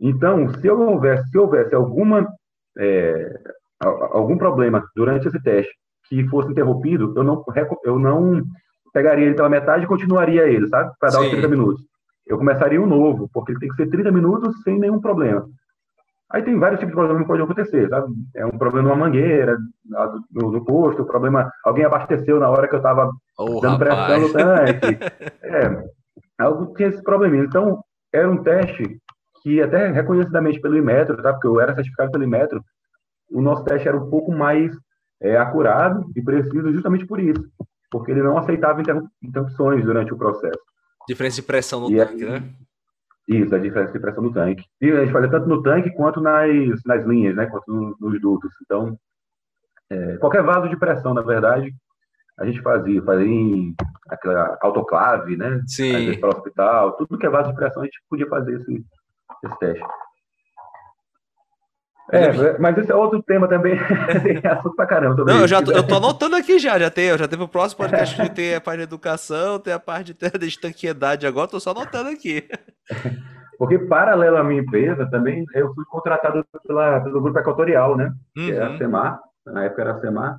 [SPEAKER 2] Então, se houvesse, se houvesse alguma, é, algum problema durante esse teste que fosse interrompido, eu não, eu não pegaria ele pela metade e continuaria ele, sabe? Para dar Sim. os 30 minutos. Eu começaria um novo, porque ele tem que ser 30 minutos sem nenhum problema. Aí tem vários tipos de problemas que podem acontecer, sabe? É um problema numa mangueira, no, no posto, o problema, alguém abasteceu na hora que eu estava oh, dando pressão no tanque. é, algo tinha esse problema. Então, era um teste que até reconhecidamente pelo Imetro, tá? Porque eu era certificado pelo Imetro, o nosso teste era um pouco mais é, acurado e preciso justamente por isso, porque ele não aceitava interrupções durante o processo.
[SPEAKER 1] Diferença de pressão no e tanque, é, né?
[SPEAKER 2] Isso, a diferença de pressão no tanque. E a gente fazia tanto no tanque quanto nas, nas linhas, né? Quanto nos, nos dutos. Então, é, qualquer vaso de pressão, na verdade, a gente fazia. Fazia em aquela autoclave, né?
[SPEAKER 1] Sim.
[SPEAKER 2] Para o hospital. Tudo que é vaso de pressão, a gente podia fazer esse, esse teste. É, mas esse é outro tema também. tem assunto pra caramba.
[SPEAKER 1] Não, eu já tô, eu tô anotando aqui já, já tem, já teve o próximo podcast que tem a parte de educação, tem a parte de, de estanqueidade agora, tô só anotando aqui.
[SPEAKER 2] Porque paralelo à minha empresa, também eu fui contratado pela, pelo grupo equatorial, né? Uhum. Que é a uhum. SEMAR, na época era a SEMAR,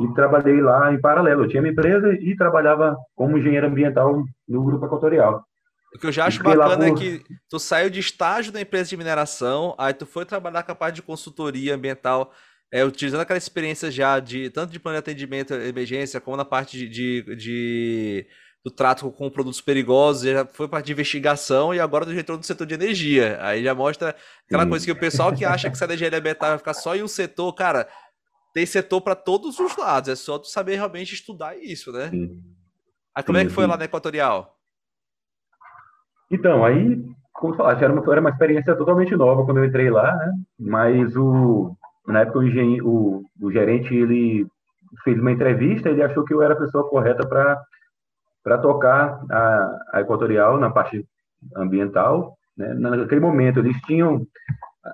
[SPEAKER 2] e trabalhei lá em paralelo. Eu tinha minha empresa e trabalhava como engenheiro ambiental no grupo equatorial.
[SPEAKER 1] O que eu já acho bacana é que tu saiu de estágio da empresa de mineração, aí tu foi trabalhar com a parte de consultoria ambiental, é, utilizando aquela experiência já de tanto de plano de atendimento emergência, como na parte de, de, de do trato com produtos perigosos, já foi parte de investigação e agora tu já entrou no setor de energia. Aí já mostra aquela coisa que o pessoal que acha que essa energia ambiental vai ficar só em um setor, cara, tem setor para todos os lados, é só tu saber realmente estudar isso, né? Sim. Aí como sim, é que foi sim. lá na Equatorial?
[SPEAKER 2] Então, aí, como falaste, era uma, era uma experiência totalmente nova quando eu entrei lá, né? Mas o, na época o, engenheiro, o, o gerente, ele fez uma entrevista, ele achou que eu era a pessoa correta para tocar a, a Equatorial na parte ambiental. Né? Naquele momento, eles tinham...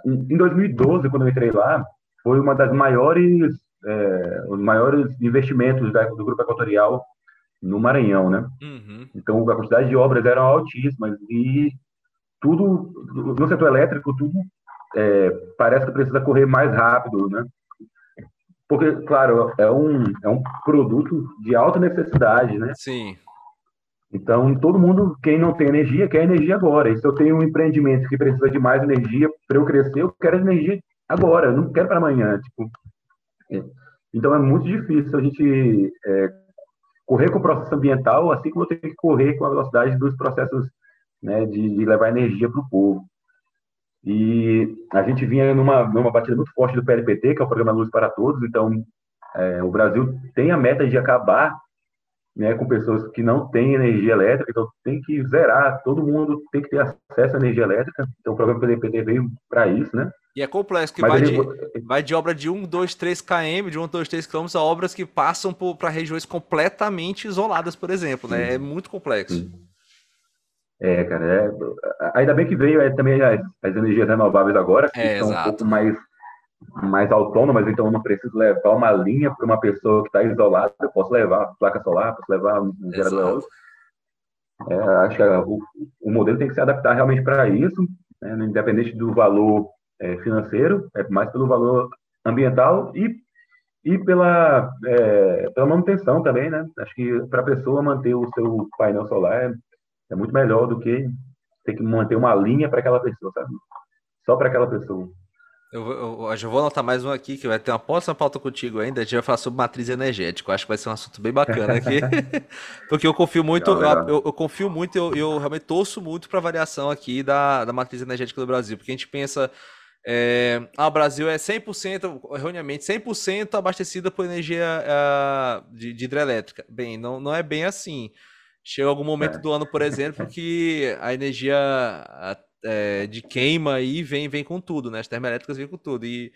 [SPEAKER 2] Em 2012, quando eu entrei lá, foi uma das maiores, é, os maiores investimentos da, do Grupo Equatorial no Maranhão, né? Uhum. Então, a quantidade de obras eram altíssimas e tudo, no setor elétrico, tudo é, parece que precisa correr mais rápido, né? Porque, claro, é um, é um produto de alta necessidade, né?
[SPEAKER 1] Sim.
[SPEAKER 2] Então, todo mundo, quem não tem energia, quer energia agora. E se eu tenho um empreendimento que precisa de mais energia para eu crescer, eu quero energia agora, eu não quero para amanhã. Tipo, é. Então, é muito difícil a gente é, correr com o processo ambiental, assim como eu tenho que correr com a velocidade dos processos né, de, de levar energia para o povo. E a gente vinha numa, numa batida muito forte do PLPT, que é o Programa Luz para Todos, então é, o Brasil tem a meta de acabar né, com pessoas que não têm energia elétrica, então tem que zerar, todo mundo tem que ter acesso à energia elétrica, então o programa PLPT veio para isso, né?
[SPEAKER 1] E é complexo, que vai, ele... de, vai de obra de 1, 2, 3 km, de 1, 2, 3 km a obras que passam para regiões completamente isoladas, por exemplo, né? É muito complexo.
[SPEAKER 2] É, cara, é... ainda bem que veio é, também as, as, energias renováveis agora, que é, são exato. um pouco mais, mais autônomas, então eu não preciso levar uma linha para uma pessoa que está isolada, eu posso levar placa solar, posso levar um gerador é, acho que o, o modelo tem que se adaptar realmente para isso, né, independente do valor é, financeiro, é mais pelo valor ambiental e, e pela, é, pela manutenção também, né? Acho que para a pessoa manter o seu painel solar é, é, muito melhor do que ter que manter uma linha para aquela pessoa, sabe? Só para aquela pessoa.
[SPEAKER 1] Eu, eu, eu, já vou anotar mais um aqui, que vai ter uma próxima pauta contigo ainda. A gente vai falar sobre matriz energética. Eu acho que vai ser um assunto bem bacana aqui. Porque eu confio muito, eu, eu, confio muito, eu, eu realmente torço muito para a variação aqui da, da matriz energética do Brasil. Porque a gente pensa é, ah, o Brasil é 100%, erroneamente, 100% abastecida por energia uh, de, de, hidrelétrica. Bem, não, não é bem assim. Chega algum momento é. do ano, por exemplo, que a energia é, de queima aí vem, vem com tudo, né? As termoelétricas vêm com tudo. E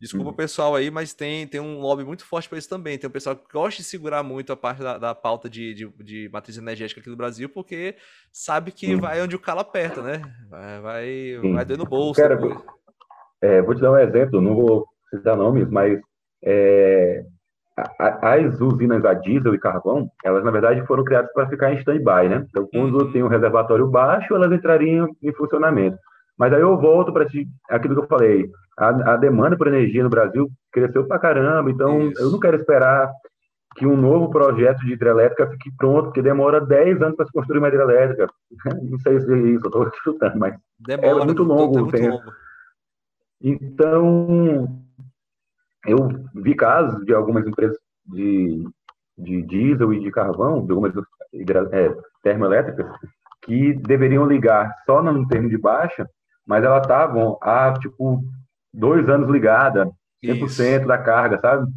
[SPEAKER 1] desculpa o uhum. pessoal aí, mas tem, tem um lobby muito forte para isso também. Tem um pessoal que gosta de segurar muito a parte da, da pauta de, de, de, matriz energética aqui no Brasil, porque sabe que uhum. vai onde o calo aperta, né? Vai, vai, vai doer no bolso.
[SPEAKER 2] É, vou te dar um exemplo, não vou citar nomes, mas é, as usinas a diesel e carvão, elas na verdade foram criadas para ficar em stand-by, né? Então, quando uhum. tem um reservatório baixo, elas entrariam em funcionamento. Mas aí eu volto para aquilo que eu falei. A, a, demanda por energia no Brasil cresceu para caramba, então Isso. eu não quero esperar que um novo projeto de hidrelétrica fique pronto, porque demora 10 anos para se construir uma hidrelétrica. Não sei se é isso, estou chutando, mas demora, é muito longo. É muito longo. Então, eu vi casos de algumas empresas de, de diesel e de carvão, de algumas é, termoelétricas, que deveriam ligar só no termo de baixa, mas elas estavam há, tipo, dois anos ligada, 100% Isso. da carga, sabe?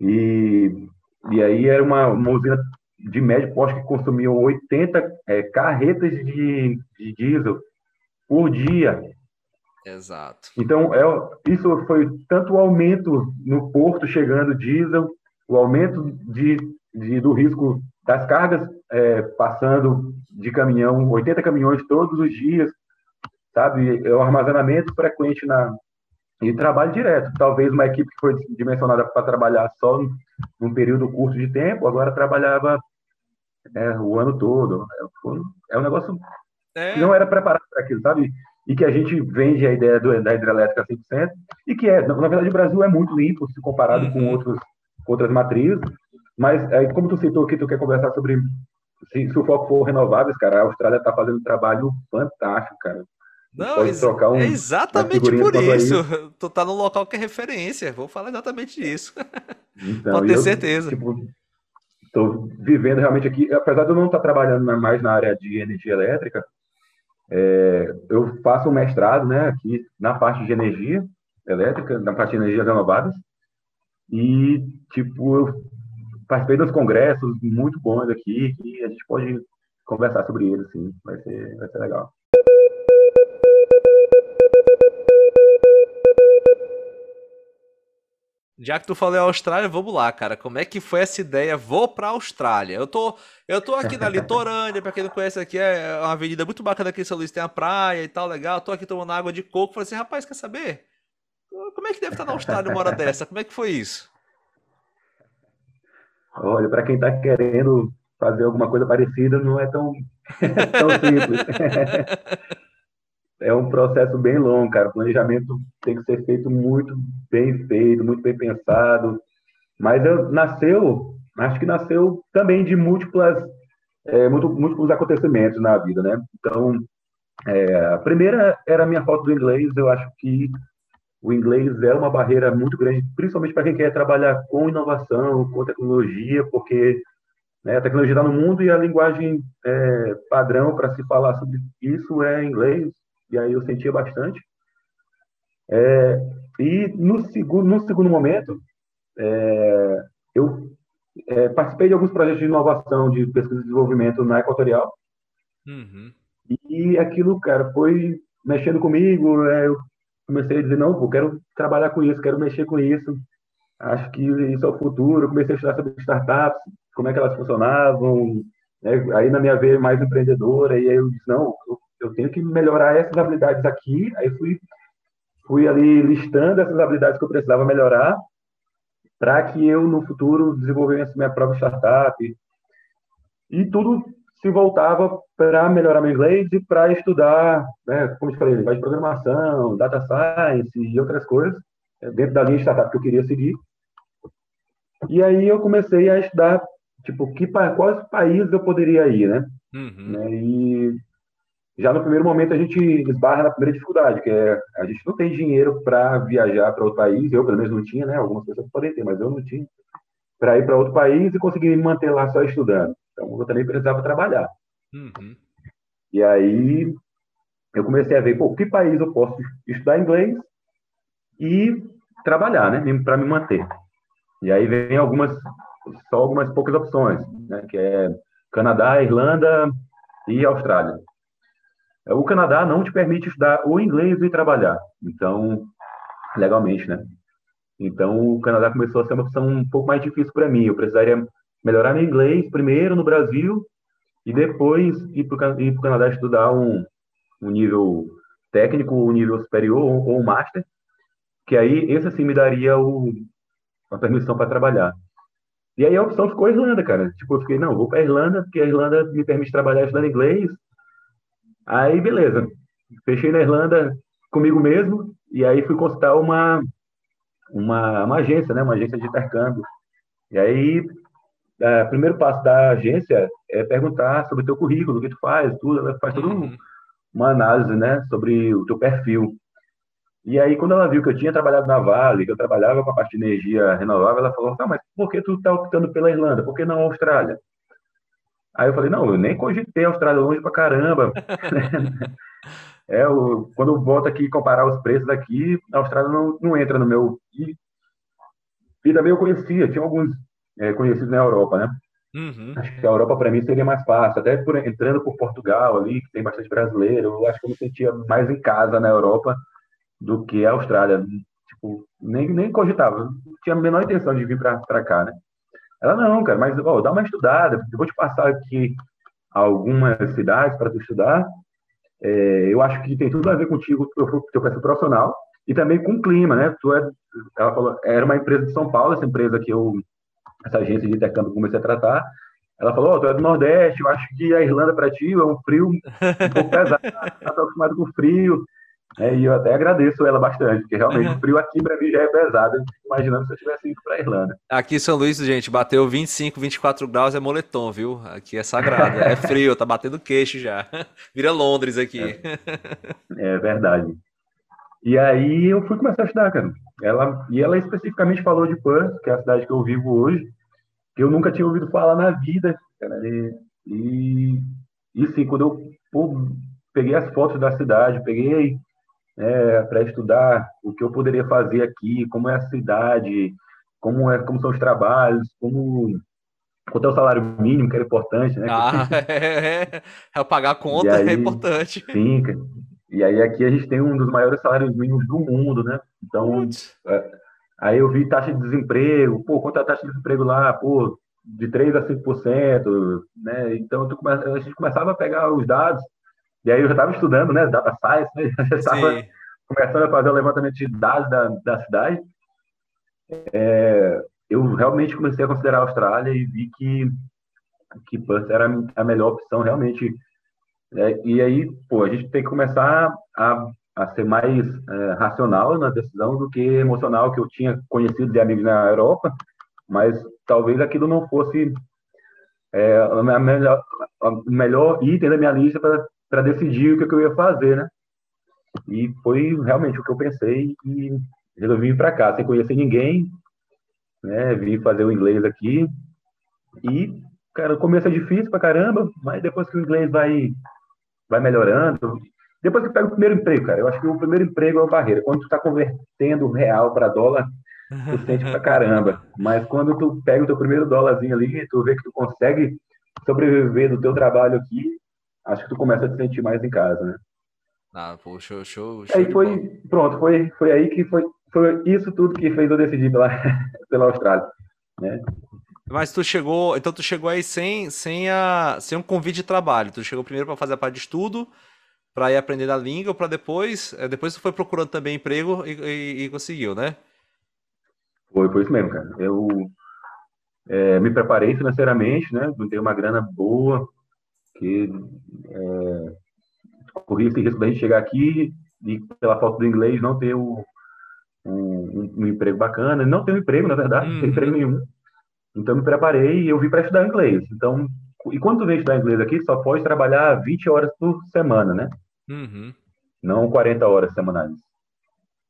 [SPEAKER 2] E, e aí era uma, uma usina de médio porte que consumia 80 é, carretas de, de diesel por dia.
[SPEAKER 1] Exato.
[SPEAKER 2] Então, é, isso foi tanto o aumento no porto chegando diesel, o aumento de, de do risco das cargas é, passando de caminhão, 80 caminhões todos os dias, sabe? É o armazenamento frequente na e trabalho direto. Talvez uma equipe que foi dimensionada para trabalhar só num período curto de tempo, agora trabalhava é, o ano todo. É, é um negócio é. que não era preparado para aquilo, sabe? E que a gente vende a ideia do, da hidrelétrica 100%, e que é, na verdade, o Brasil é muito limpo se comparado uhum. com, outros, com outras matrizes, mas aí, como tu citou que tu quer conversar sobre se, se o foco for renováveis, cara, a Austrália está fazendo um trabalho fantástico, cara.
[SPEAKER 1] Não, pode trocar um, é exatamente por isso. Tu tá no local que é referência. Vou falar exatamente disso. Então, pode ter eu, certeza. Tipo,
[SPEAKER 2] estou vivendo realmente aqui, apesar de eu não estar trabalhando mais na área de energia elétrica, é, eu faço um mestrado né, aqui na parte de energia elétrica, na parte de energias renováveis, e, tipo, eu participei dos congressos muito bons aqui, e a gente pode conversar sobre eles, sim, vai ser, vai ser legal.
[SPEAKER 1] Já que tu falou Austrália, vamos lá, cara. Como é que foi essa ideia? Vou pra Austrália. Eu tô, eu tô aqui na Litorândia, pra quem não conhece aqui, é uma avenida muito bacana aqui em São Luís, tem a praia e tal, legal. Tô aqui tomando água de coco. Falei assim, rapaz, quer saber? Como é que deve estar na Austrália uma hora dessa? Como é que foi isso?
[SPEAKER 2] Olha, para quem tá querendo fazer alguma coisa parecida, não é tão, tão simples. é um processo bem longo, cara. O planejamento tem que ser feito muito bem feito, muito bem pensado. Mas eu, nasceu, acho que nasceu também de múltiplas, é, múltiplos acontecimentos na vida, né? Então, é, a primeira era a minha falta do inglês. Eu acho que o inglês é uma barreira muito grande, principalmente para quem quer trabalhar com inovação, com tecnologia, porque né, a tecnologia está no mundo e a linguagem é, padrão para se falar sobre isso é inglês e aí eu sentia bastante. É, e no segundo, no segundo momento, é, eu é, participei de alguns projetos de inovação, de pesquisa e desenvolvimento na Equatorial. Uhum. E aquilo, cara, foi mexendo comigo. É, eu comecei a dizer: não, eu quero trabalhar com isso, quero mexer com isso. Acho que isso é o futuro. Eu comecei a estudar sobre startups, como é que elas funcionavam. Né? Aí, na minha veia mais empreendedora, e aí eu disse: não, eu eu tenho que melhorar essas habilidades aqui. Aí fui, fui ali listando essas habilidades que eu precisava melhorar para que eu, no futuro, desenvolvesse minha própria startup. E tudo se voltava para melhorar meu inglês e para estudar, né, como eu falei, linguagem de programação, data science e outras coisas, né, dentro da linha startup que eu queria seguir. E aí eu comecei a estudar, tipo, que, quais países eu poderia ir, né? Uhum. né e já no primeiro momento a gente esbarra na primeira dificuldade, que é a gente não tem dinheiro para viajar para outro país, eu pelo menos não tinha, né? Algumas pessoas podem ter, mas eu não tinha, para ir para outro país e conseguir me manter lá só estudando. Então eu também precisava trabalhar. Uhum. E aí eu comecei a ver, pô, que país eu posso estudar inglês e trabalhar, né? Para me manter. E aí vem algumas, só algumas poucas opções, né? Que é Canadá, Irlanda e Austrália. O Canadá não te permite estudar o inglês e trabalhar, então, legalmente, né? Então, o Canadá começou a ser uma opção um pouco mais difícil para mim. Eu precisaria melhorar meu inglês primeiro no Brasil e depois ir para o Canadá estudar um, um nível técnico, um nível superior ou um master, que aí esse assim me daria o, uma permissão para trabalhar. E aí a opção ficou a Irlanda, cara. Tipo, eu fiquei, não, vou para a Irlanda, porque a Irlanda me permite trabalhar estudando inglês. Aí, beleza. Fechei na Irlanda comigo mesmo, e aí fui consultar uma, uma, uma agência, né? Uma agência de intercâmbio. E aí, o é, primeiro passo da agência é perguntar sobre o teu currículo, o que tu faz, tudo. Ela faz toda uhum. uma análise, né? Sobre o teu perfil. E aí, quando ela viu que eu tinha trabalhado na Vale, que eu trabalhava com a parte de energia renovável, ela falou: tá, mas por que tu está optando pela Irlanda? Por que não a Austrália? Aí eu falei: não, eu nem cogitei a Austrália longe pra caramba. é, o, quando eu volto aqui comparar os preços aqui, a Austrália não, não entra no meu. E, e também eu conhecia, tinha alguns é, conhecidos na Europa, né? Uhum. Acho que a Europa para mim seria mais fácil, até por, entrando por Portugal ali, que tem bastante brasileiro, eu acho que eu me sentia mais em casa na Europa do que a Austrália. Tipo, nem, nem cogitava, não tinha a menor intenção de vir para cá, né? Ela, não, cara, mas ó, dá uma estudada, eu vou te passar aqui algumas cidades para tu estudar. É, eu acho que tem tudo a ver contigo, teu, teu perfil profissional, e também com o clima, né? Tu é, ela falou, era uma empresa de São Paulo, essa empresa que eu, essa agência de intercâmbio que comecei a tratar. Ela falou, oh, tu é do Nordeste, eu acho que a Irlanda para ti é um frio um pouco pesado, tá acostumado com frio. É, e eu até agradeço ela bastante, porque realmente o frio aqui para mim já é pesado. Imaginando se eu tivesse ido para a Irlanda.
[SPEAKER 1] Aqui em São Luís, gente, bateu 25, 24 graus, é moletom, viu? Aqui é sagrado, é frio, tá batendo queixo já. Vira Londres aqui.
[SPEAKER 2] É, é verdade. E aí eu fui começar a estudar, cara. Ela, e ela especificamente falou de Perth, que é a cidade que eu vivo hoje, que eu nunca tinha ouvido falar na vida. Cara. E, e, e sim, quando eu pô, peguei as fotos da cidade, peguei é, para estudar o que eu poderia fazer aqui, como é a cidade, como, é, como são os trabalhos, como quanto é o salário mínimo, que era importante, né?
[SPEAKER 1] Ah, é, é, pagar a conta é aí, é importante.
[SPEAKER 2] Sim, e aí aqui a gente tem um dos maiores salários mínimos do mundo, né? Então, é, aí eu vi taxa de desemprego, pô, quanto é a taxa de desemprego lá? Pô, de 3 a 5%, né? Então, a gente começava a pegar os dados e aí eu já estava estudando, né, data science, né, já estava começando a fazer o levantamento de dados da, da cidade. É, eu realmente comecei a considerar a Austrália e vi que que Perth era a melhor opção realmente. É, e aí, pô, a gente tem que começar a, a ser mais é, racional na decisão do que emocional, que eu tinha conhecido de amigos na Europa, mas talvez aquilo não fosse é, a melhor, o melhor item da minha lista para para decidir o que, que, eu ia fazer, né? E foi realmente o que eu pensei e resolvi vir para cá sem conhecer ninguém, né? Vim fazer o inglês aqui e, cara, o começo é difícil pra caramba, mas depois que o inglês vai, vai melhorando, depois que pega o primeiro emprego, cara, eu acho que o primeiro emprego é uma barreira. Quando tu tá convertendo real para dólar, tu sente pra caramba. Mas quando tu pega o teu primeiro dólarzinho ali, tu vê que tu consegue sobreviver do teu trabalho aqui, acho que tu começa a te sentir mais em casa, né?
[SPEAKER 1] Ah, pô, show, show,
[SPEAKER 2] show Aí foi, pronto, foi, foi aí que foi, foi isso tudo que fez eu decidir pela, pela Austrália, né?
[SPEAKER 1] Mas tu chegou, então tu chegou aí sem, sem, a, sem um convite de trabalho. Tu chegou primeiro para fazer a parte de estudo, para ir aprendendo a língua, para depois, eh, depois tu foi procurando também emprego e, e, e, conseguiu, né?
[SPEAKER 2] Foi, foi isso mesmo, cara. Eu é, me preparei financeiramente, né? Juntei uma grana boa, que é, corri esse risco da gente chegar aqui e pela falta do inglês não ter o, um, um, emprego bacana, não ter um emprego, na verdade, não ter uhum. emprego nenhum. Então me preparei e eu vim para estudar inglês. Então, e quando tu vem estudar inglês aqui, só pode trabalhar 20 horas por semana, né?
[SPEAKER 1] Uhum.
[SPEAKER 2] Não 40 horas semanais.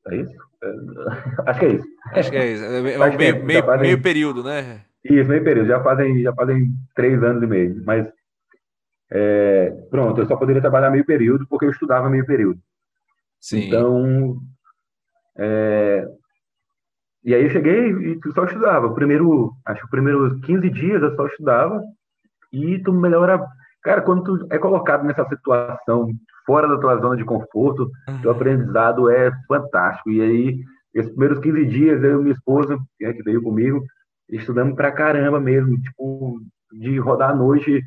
[SPEAKER 2] É isso? É, acho que é isso.
[SPEAKER 1] Acho que é isso. É, meio, meio, fazem... meio, período, né?
[SPEAKER 2] Isso, meio período. Já fazem, já fazem três anos e meio. Mas é, pronto, eu só poderia trabalhar meio período porque eu estudava meio período.
[SPEAKER 1] Sim.
[SPEAKER 2] Então, é, e aí eu cheguei e só estudava. O primeiro, acho que os primeiros 15 dias eu só estudava e tu melhora. Cara, quando tu é colocado nessa situação fora da tua zona de conforto, uhum. teu aprendizado é fantástico. E aí, esses primeiros 15 dias, eu e minha esposa, é, que veio comigo, estudamos pra caramba mesmo, tipo, de rodar à noite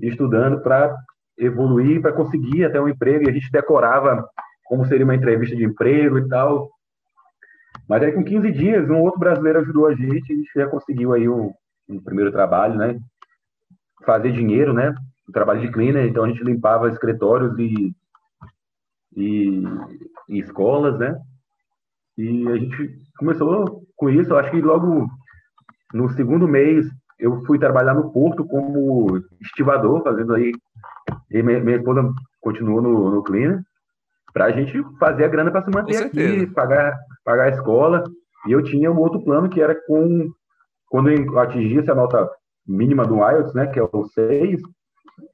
[SPEAKER 2] estudando para evoluir, para conseguir até um emprego, e a gente decorava como seria uma entrevista de emprego e tal. Mas aí com 15 dias, um outro brasileiro ajudou a gente, a gente já conseguiu aí o, primeiro trabalho, né? Fazer dinheiro, né? Trabalho de cleaner, então a gente limpava escritórios e, e, e escolas, né? E a gente começou com isso, acho que logo no segundo mês eu fui trabalhar no Porto como estivador, fazendo aí. E minha, minha esposa continuou no, no cleaner, para a gente fazer a grana para se manter aqui, pagar, pagar a escola. E eu tinha um outro plano que era com quando eu atingisse a nota mínima do IELTS, né, que é o 6,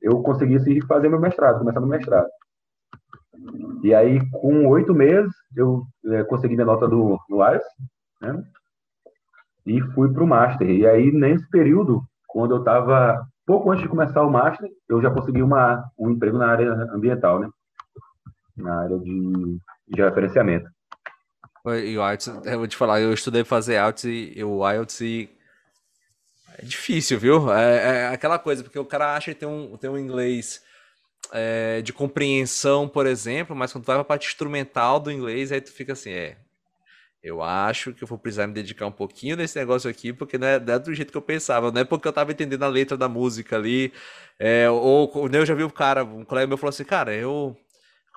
[SPEAKER 2] eu conseguisse fazer meu mestrado, começar no mestrado. E aí, com oito meses, eu é, consegui minha nota do, do IELTS, né, e fui para o Master. E aí, nesse período, quando eu estava pouco antes de começar o Master, eu já consegui uma, um emprego na área ambiental, né, na área de, de referenciamento.
[SPEAKER 1] E o IELTS, eu vou te falar, eu estudei fazer IELTS e o IELTS e é difícil, viu? É, é, aquela coisa, porque o cara acha que tem um, tem um inglês é, de compreensão, por exemplo, mas quando tu vai pra parte instrumental do inglês, aí tu fica assim, é. Eu acho que eu vou precisar me dedicar um pouquinho nesse negócio aqui, porque não é, não é do jeito que eu pensava, não é porque eu tava entendendo a letra da música ali. É, ou eu já vi o cara, um colega meu falou assim, cara, eu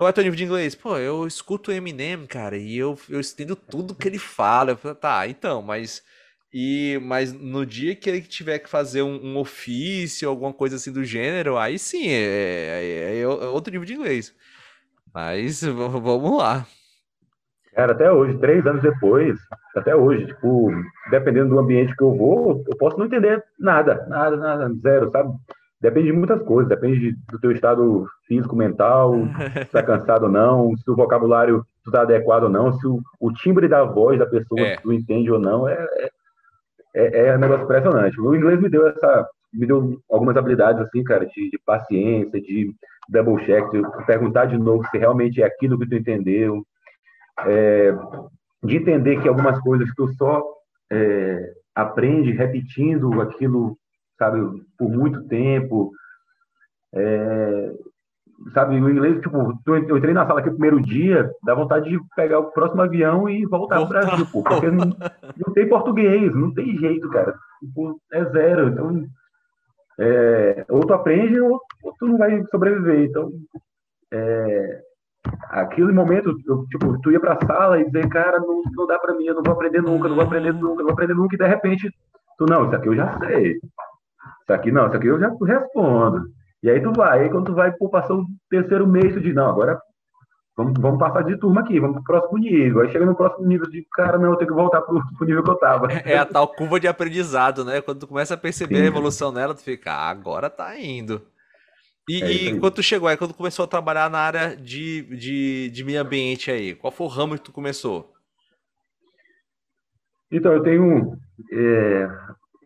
[SPEAKER 1] qual é o teu nível de inglês? Pô, eu escuto o Eminem, cara, e eu, eu entendo tudo que ele fala. Eu tá, então, mas. E, mas no dia que ele tiver que fazer um, um ofício, alguma coisa assim do gênero, aí sim, é, é, é, é outro nível de inglês. Mas vamos lá.
[SPEAKER 2] Cara, até hoje, três anos depois, até hoje, tipo, dependendo do ambiente que eu vou, eu posso não entender nada, nada, nada, zero, sabe? Depende de muitas coisas, depende do teu estado físico, mental, se tá cansado ou não, se o vocabulário está adequado ou não, se o, o, timbre da voz da pessoa é. tu entende ou não, é, é, é, é um negócio impressionante. O inglês me deu essa, me deu algumas habilidades assim, cara, de, de paciência, de double check, de perguntar de novo se realmente é aquilo que tu entendeu, é, de entender que algumas coisas tu só é, aprende repetindo aquilo sabe, por muito tempo. É, sabe, o inglês, tipo, eu entrei na sala aqui o primeiro dia, dá vontade de pegar o próximo avião e voltar para o Brasil, pô, porque não, não, tem português, não tem jeito, cara. Tipo, é zero. Então, é, ou tu aprende ou, ou, tu não vai sobreviver. Então, é, aquele momento, eu, tipo, tu ia para a sala e dizer, cara, não, não dá para mim, eu não vou aprender nunca, não vou aprender nunca, não vou aprender nunca, e de repente, tu, não, isso aqui eu já sei. Isso aqui não, isso aqui eu já respondo. E aí tu vai, aí quando tu vai, pô, passou o terceiro mês, tu diz, não, agora vamos, vamos passar de turma aqui, vamos pro próximo nível. Aí chega no próximo nível de, cara, não, eu tenho que voltar pro, pro nível que eu tava.
[SPEAKER 1] É, é a tal curva de aprendizado, né? Quando tu começa a perceber Sim. a evolução nela, tu fica, ah, agora tá indo. E, é e quando tu chegou aí, quando começou a trabalhar na área de, de, de meio ambiente aí, qual foi o ramo que tu começou?
[SPEAKER 2] Então, eu tenho é,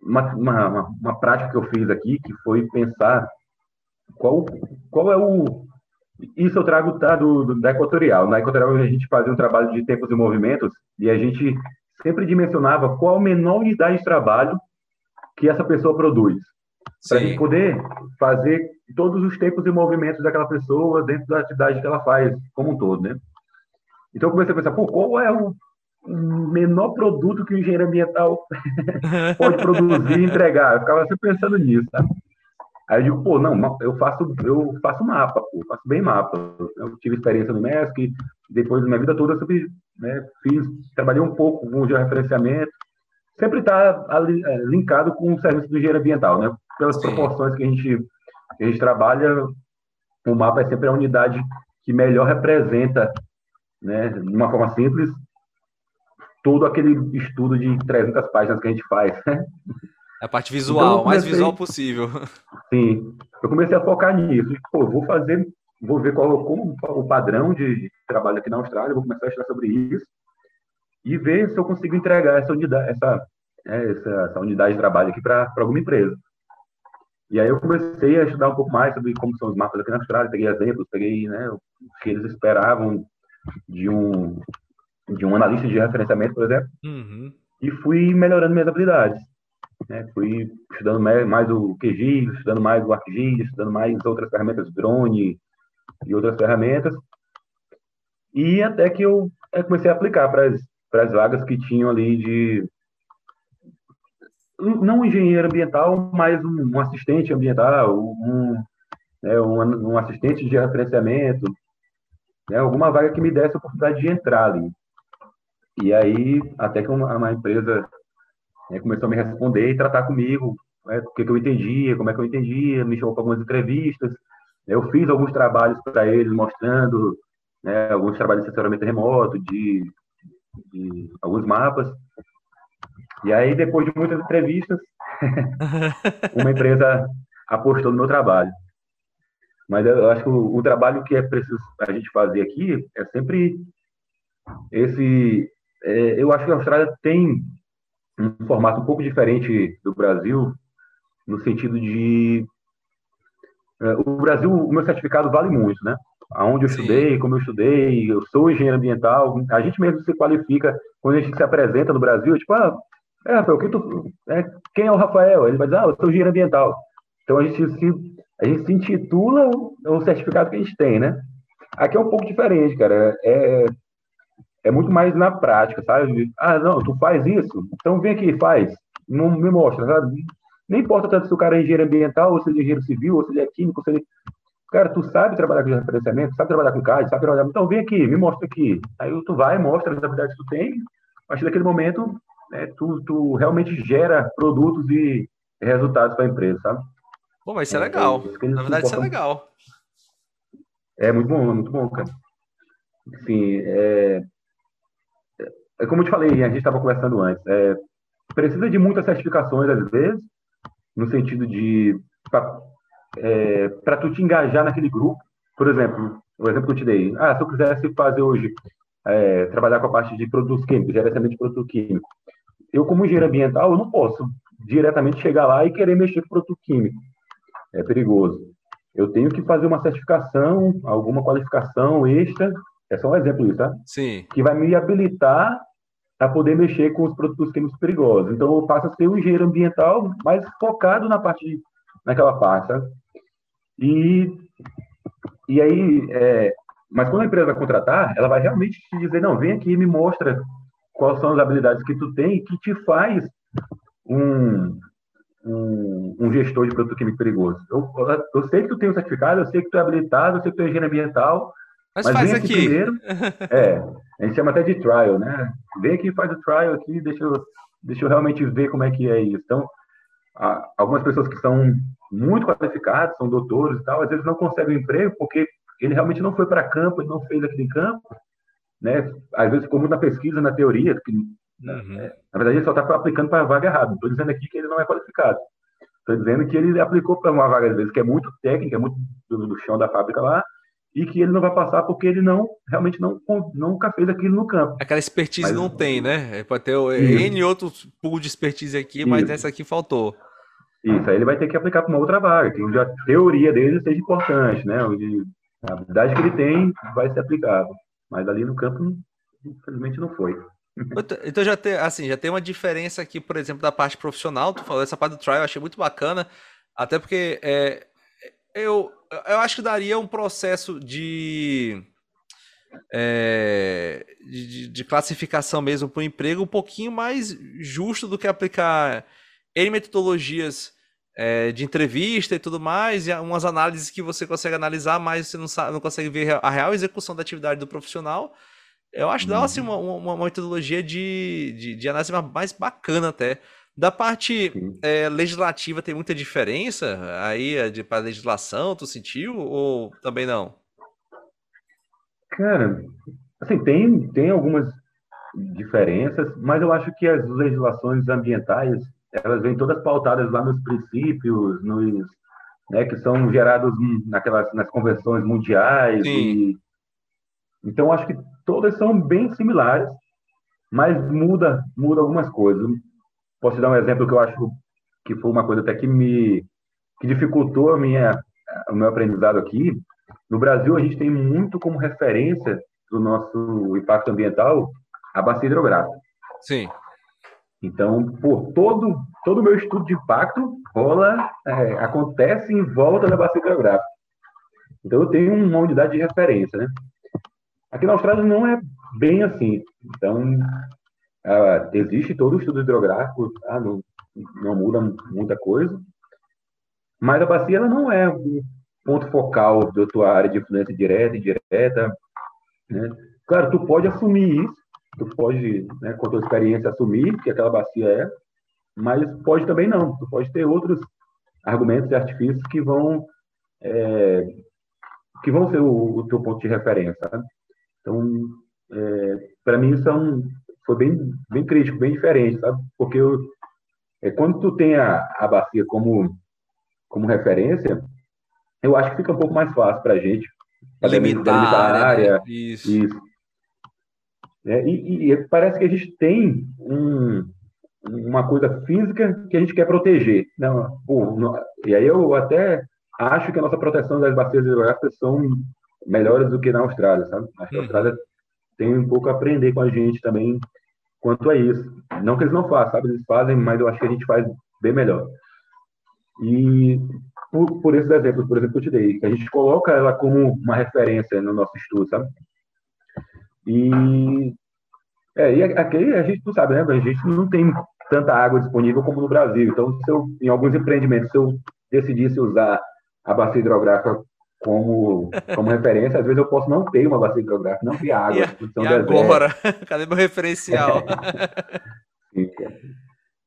[SPEAKER 2] uma, uma, uma, prática que eu fiz aqui, que foi pensar qual, qual é o. Isso eu trago tá, do, do, da Equatorial. Na Equatorial a gente fazia um trabalho de tempos e movimentos e a gente sempre dimensionava qual a menor unidade de trabalho que essa pessoa produz. Para a gente poder fazer todos os tempos e movimentos daquela pessoa dentro da atividade que ela faz como um todo, né? Então eu comecei a pensar, pô, qual é o menor produto que o engenheiro ambiental pode produzir e entregar. Eu ficava sempre pensando nisso, sabe? Aí eu digo, pô, não, eu faço, eu faço mapa, pô, faço bem mapa. Eu tive experiência no MESC, depois da minha vida toda eu sempre né, fiz, trabalhei um pouco com o georreferenciamento, sempre está é, linkado com o serviço do engenheiro ambiental, né? Pelas proporções que a gente que a gente trabalha, o mapa é sempre a unidade que melhor representa, né, de uma forma simples, todo aquele estudo de 300 páginas que a gente faz. Né?
[SPEAKER 1] A parte visual, então, comecei, mais visual possível.
[SPEAKER 2] Sim, eu comecei a focar nisso. Pô, vou fazer, vou ver qual como, o padrão de, trabalho aqui na Austrália, vou começar a estudar sobre isso e ver se eu consigo entregar essa unidade, essa, é, essa, essa unidade de trabalho aqui para alguma empresa. E aí eu comecei a estudar um pouco mais sobre como são os mapas aqui na Austrália, peguei exemplos, peguei né, o que eles esperavam de um de um analista de referenciamento, por exemplo, uhum. e fui melhorando minhas habilidades. Né? Fui estudando mais o QGIS, estudando mais o ArcGIS, estudando mais outras ferramentas, drone e outras ferramentas. E até que eu comecei a aplicar para para as vagas que tinham ali de não um engenheiro ambiental, mas um, um assistente ambiental, um, né, um, um, assistente de referenciamento, né, alguma vaga que me desse a oportunidade de entrar ali. E aí, até que uma, uma empresa né, começou a me responder e tratar comigo, né, o que, que eu entendia, como é que eu entendia, me chamou para algumas entrevistas. Eu fiz alguns trabalhos para eles, mostrando né, alguns trabalhos de assessoramento remoto, de, de alguns mapas. E aí, depois de muitas entrevistas, uma empresa apostou no meu trabalho. Mas eu acho que o, o, trabalho que é preciso a gente fazer aqui é sempre esse. É, eu acho que a Austrália tem um formato um pouco diferente do Brasil, no sentido de. É, o Brasil, o meu certificado vale muito, né? Aonde eu estudei, como eu estudei, eu sou engenheiro ambiental. A gente mesmo se qualifica quando a gente se apresenta no Brasil, tipo, ah, é, Rafael, quem, tu, é, quem é o Rafael? Ele vai dizer, ah, eu sou engenheiro ambiental. Então a gente se, a gente se intitula o certificado que a gente tem, né? Aqui é um pouco diferente, cara. É, é muito mais na prática, sabe? Ah, não, tu faz isso, então vem aqui, faz. Não me mostra, sabe? Nem importa tanto se o cara é engenheiro ambiental, ou se ele é engenheiro civil, ou se ele é químico, se ele... Cara, tu sabe trabalhar com referenciamento, sabe trabalhar com CAD, sabe trabalhar... Então vem aqui, me mostra aqui. Aí tu vai, mostra as habilidades que tu tem, a partir daquele momento né, tu, tu realmente gera produtos e resultados para a empresa, sabe?
[SPEAKER 1] Pô, mas isso é, é legal. É, Na verdade, isso é legal.
[SPEAKER 2] É muito bom, muito bom, cara. Enfim, é, é como eu te falei, a gente estava conversando antes, é, precisa de muitas certificações às vezes, no sentido de para é, tu te engajar naquele grupo. Por exemplo, o exemplo que eu te dei. Ah, se eu quisesse fazer hoje, é, trabalhar com a parte de produtos químicos, gerenciamento de produto químico, eu, como engenheiro ambiental, eu não posso diretamente chegar lá e querer mexer com produto químico. É perigoso. Eu tenho que fazer uma certificação, alguma qualificação extra, é só um exemplo isso, tá?
[SPEAKER 1] Sim.
[SPEAKER 2] Que vai me habilitar a poder mexer com os produtos químicos perigosos. Então, eu passo a ser um engenheiro ambiental mais focado na parte, naquela parte, sabe? E, e aí, é, mas quando a empresa vai contratar, ela vai realmente te dizer, não, vem aqui e me mostra quais são as habilidades que tu tem que te faz um, um, um gestor de produto químico perigoso. Eu, eu, sei que tu tem um certificado, eu sei que tu é habilitado, eu sei que tu é engenheiro ambiental,
[SPEAKER 1] mas, mas faz aqui. aqui. Primeiro,
[SPEAKER 2] é, a gente chama até de trial, né? Vem aqui, faz o trial aqui, deixa eu, deixa eu realmente ver como é que é isso. Então, algumas pessoas que são muito qualificadas, são doutores e tal, às vezes não conseguem emprego porque ele realmente não foi para campo, ele não fez aquele campo, né? Às vezes ficou na pesquisa, na teoria, que, uhum. é, na verdade ele só está aplicando para a vaga errada. Estou dizendo aqui que ele não é qualificado. Estou dizendo que ele aplicou para uma vaga, às vezes, que é muito técnica, é muito do, do, chão da fábrica lá, e que ele não vai passar porque ele não realmente não nunca fez aquilo no campo.
[SPEAKER 1] Aquela expertise mas, não tem, né? Pode ter N outros pool de expertise aqui, mas isso. essa aqui faltou.
[SPEAKER 2] Isso, aí ele vai ter que aplicar para uma outra vaga, que a teoria dele seja importante, né? Onde a habilidade que ele tem vai ser aplicada. Mas ali no campo, infelizmente, não foi.
[SPEAKER 1] Então já tem, assim, já tem uma diferença aqui, por exemplo, da parte profissional. Tu falou essa parte do trial, eu achei muito bacana. Até porque é, eu, eu acho que daria um processo de, é, de, de, classificação mesmo para o emprego um pouquinho mais justo do que aplicar em metodologias é, de entrevista e tudo mais, e umas análises que você consegue analisar, mas você não, sabe, não consegue ver a real execução da atividade do profissional. Eu acho que dá assim, uma, uma, uma metodologia de, de, de, análise mais bacana até. Da parte é, legislativa tem muita diferença aí para legislação, tu sentiu ou também não?
[SPEAKER 2] Cara, assim, tem, tem algumas diferenças, mas eu acho que as legislações ambientais elas vêm todas pautadas lá nos princípios, nos, né, que são gerados naquelas nas convenções mundiais. E, então acho que todas são bem similares, mas muda muda algumas coisas. Posso te dar um exemplo que eu acho que foi uma coisa até que me que dificultou a minha o meu aprendizado aqui. No Brasil a gente tem muito como referência do nosso impacto ambiental a bacia hidrográfica.
[SPEAKER 1] Sim.
[SPEAKER 2] Então, por todo todo o meu estudo de impacto rola, é, acontece em volta da bacia hidrográfica. Então, eu tenho uma unidade de referência, né? Aqui na Austrália não é bem assim. Então, existe todo o estudo hidrográfico, tá? não, não muda muita coisa, mas a bacia ela não é um ponto focal da tua área de influência direta e indireta. Né? Claro, tu pode assumir isso, tu pode, né, com a tua experiência, assumir que aquela bacia é, mas pode também não. Tu pode ter outros argumentos e artifícios que vão é, que vão ser o, o, teu ponto de referência. Sabe? Então, é, para mim isso é um, foi bem, bem crítico, bem diferente, sabe? Porque eu, é, quando tu tem a, a bacia como como referência, eu acho que fica um pouco mais fácil para a gente.
[SPEAKER 1] Limitar, a área. Né? Isso.
[SPEAKER 2] isso. É, e, e, parece que a gente tem um, uma coisa física que a gente quer proteger. Não, pô, não, e aí eu até acho que a nossa proteção das bacias hidrográficas são melhores do que na Austrália, sabe? Acho que a hum. Austrália tem um pouco a aprender com a gente também quanto a isso. Não que eles não façam, sabe? Eles fazem, mas eu acho que a gente faz bem melhor. E por, por esses exemplos, por exemplo, que eu te dei, que a gente coloca ela como uma referência no nosso estudo, sabe? E, é, e aqui a gente não sabe, né? A gente não tem tanta água disponível como no Brasil. Então, se eu, em alguns empreendimentos, se eu decidisse usar a bacia hidrográfica como, como referência, às vezes eu posso não ter uma bacia hidrográfica, não ter água.
[SPEAKER 1] E, e agora? Cadê meu referencial?
[SPEAKER 2] Sim,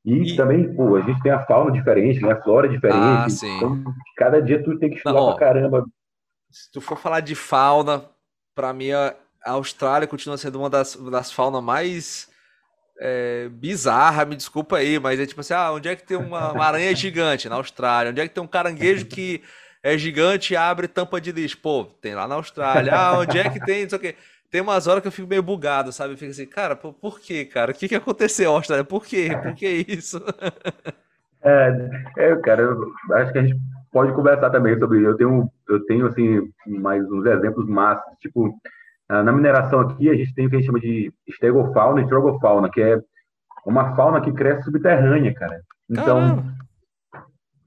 [SPEAKER 2] e, e, também, pô, a gente tem a fauna diferente, né? A flora diferente. Ah,
[SPEAKER 1] sim.
[SPEAKER 2] Então, cada dia tu tem que estudar Não, pra caramba.
[SPEAKER 1] Se tu for falar de fauna, pra mim a Austrália continua sendo uma das, das faunas mais é, bizarra, me desculpa aí, mas é tipo assim, ah, onde é que tem uma, uma aranha gigante? Na Austrália. Onde é que tem um caranguejo que é gigante e abre tampa de lixo? Pô, tem lá na Austrália. Ah, onde é que tem, não sei o quê tem umas horas que eu fico meio bugado, sabe? Fica assim, cara, por, por quê, cara? O que, que aconteceu, Austrália? Por quê? Por que isso?
[SPEAKER 2] é, é, cara, eu acho que a gente pode conversar também sobre. Eu tenho, eu tenho assim, mais uns exemplos massas. Tipo, na mineração aqui, a gente tem o que a gente chama de estegofauna e trogofauna, que é uma fauna que cresce subterrânea, cara. Então,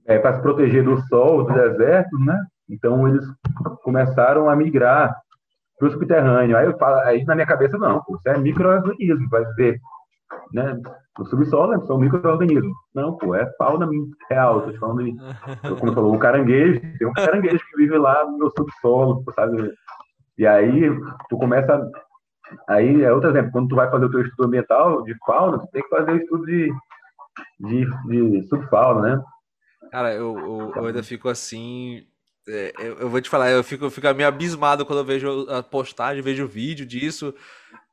[SPEAKER 2] é, para se proteger do sol, do deserto, né? Então, eles começaram a migrar para o subterrâneo. Aí, eu falo, aí na minha cabeça, não, pô, isso é microorganismo, vai ver. Né? No subsolo né, são micro-organismos. Não, pô, é fauna real. Tô te falando de, como falou, um caranguejo. Tem um caranguejo que vive lá no subsolo, sabe? E aí tu começa. Aí é outro exemplo. Quando tu vai fazer o teu estudo ambiental de fauna, tu tem que fazer o estudo de, de, de subfauna, né?
[SPEAKER 1] Cara, eu, eu, eu ainda fico assim, é, eu, eu, vou te falar, eu fico, eu fico meio abismado quando eu vejo a postagem, vejo o vídeo disso.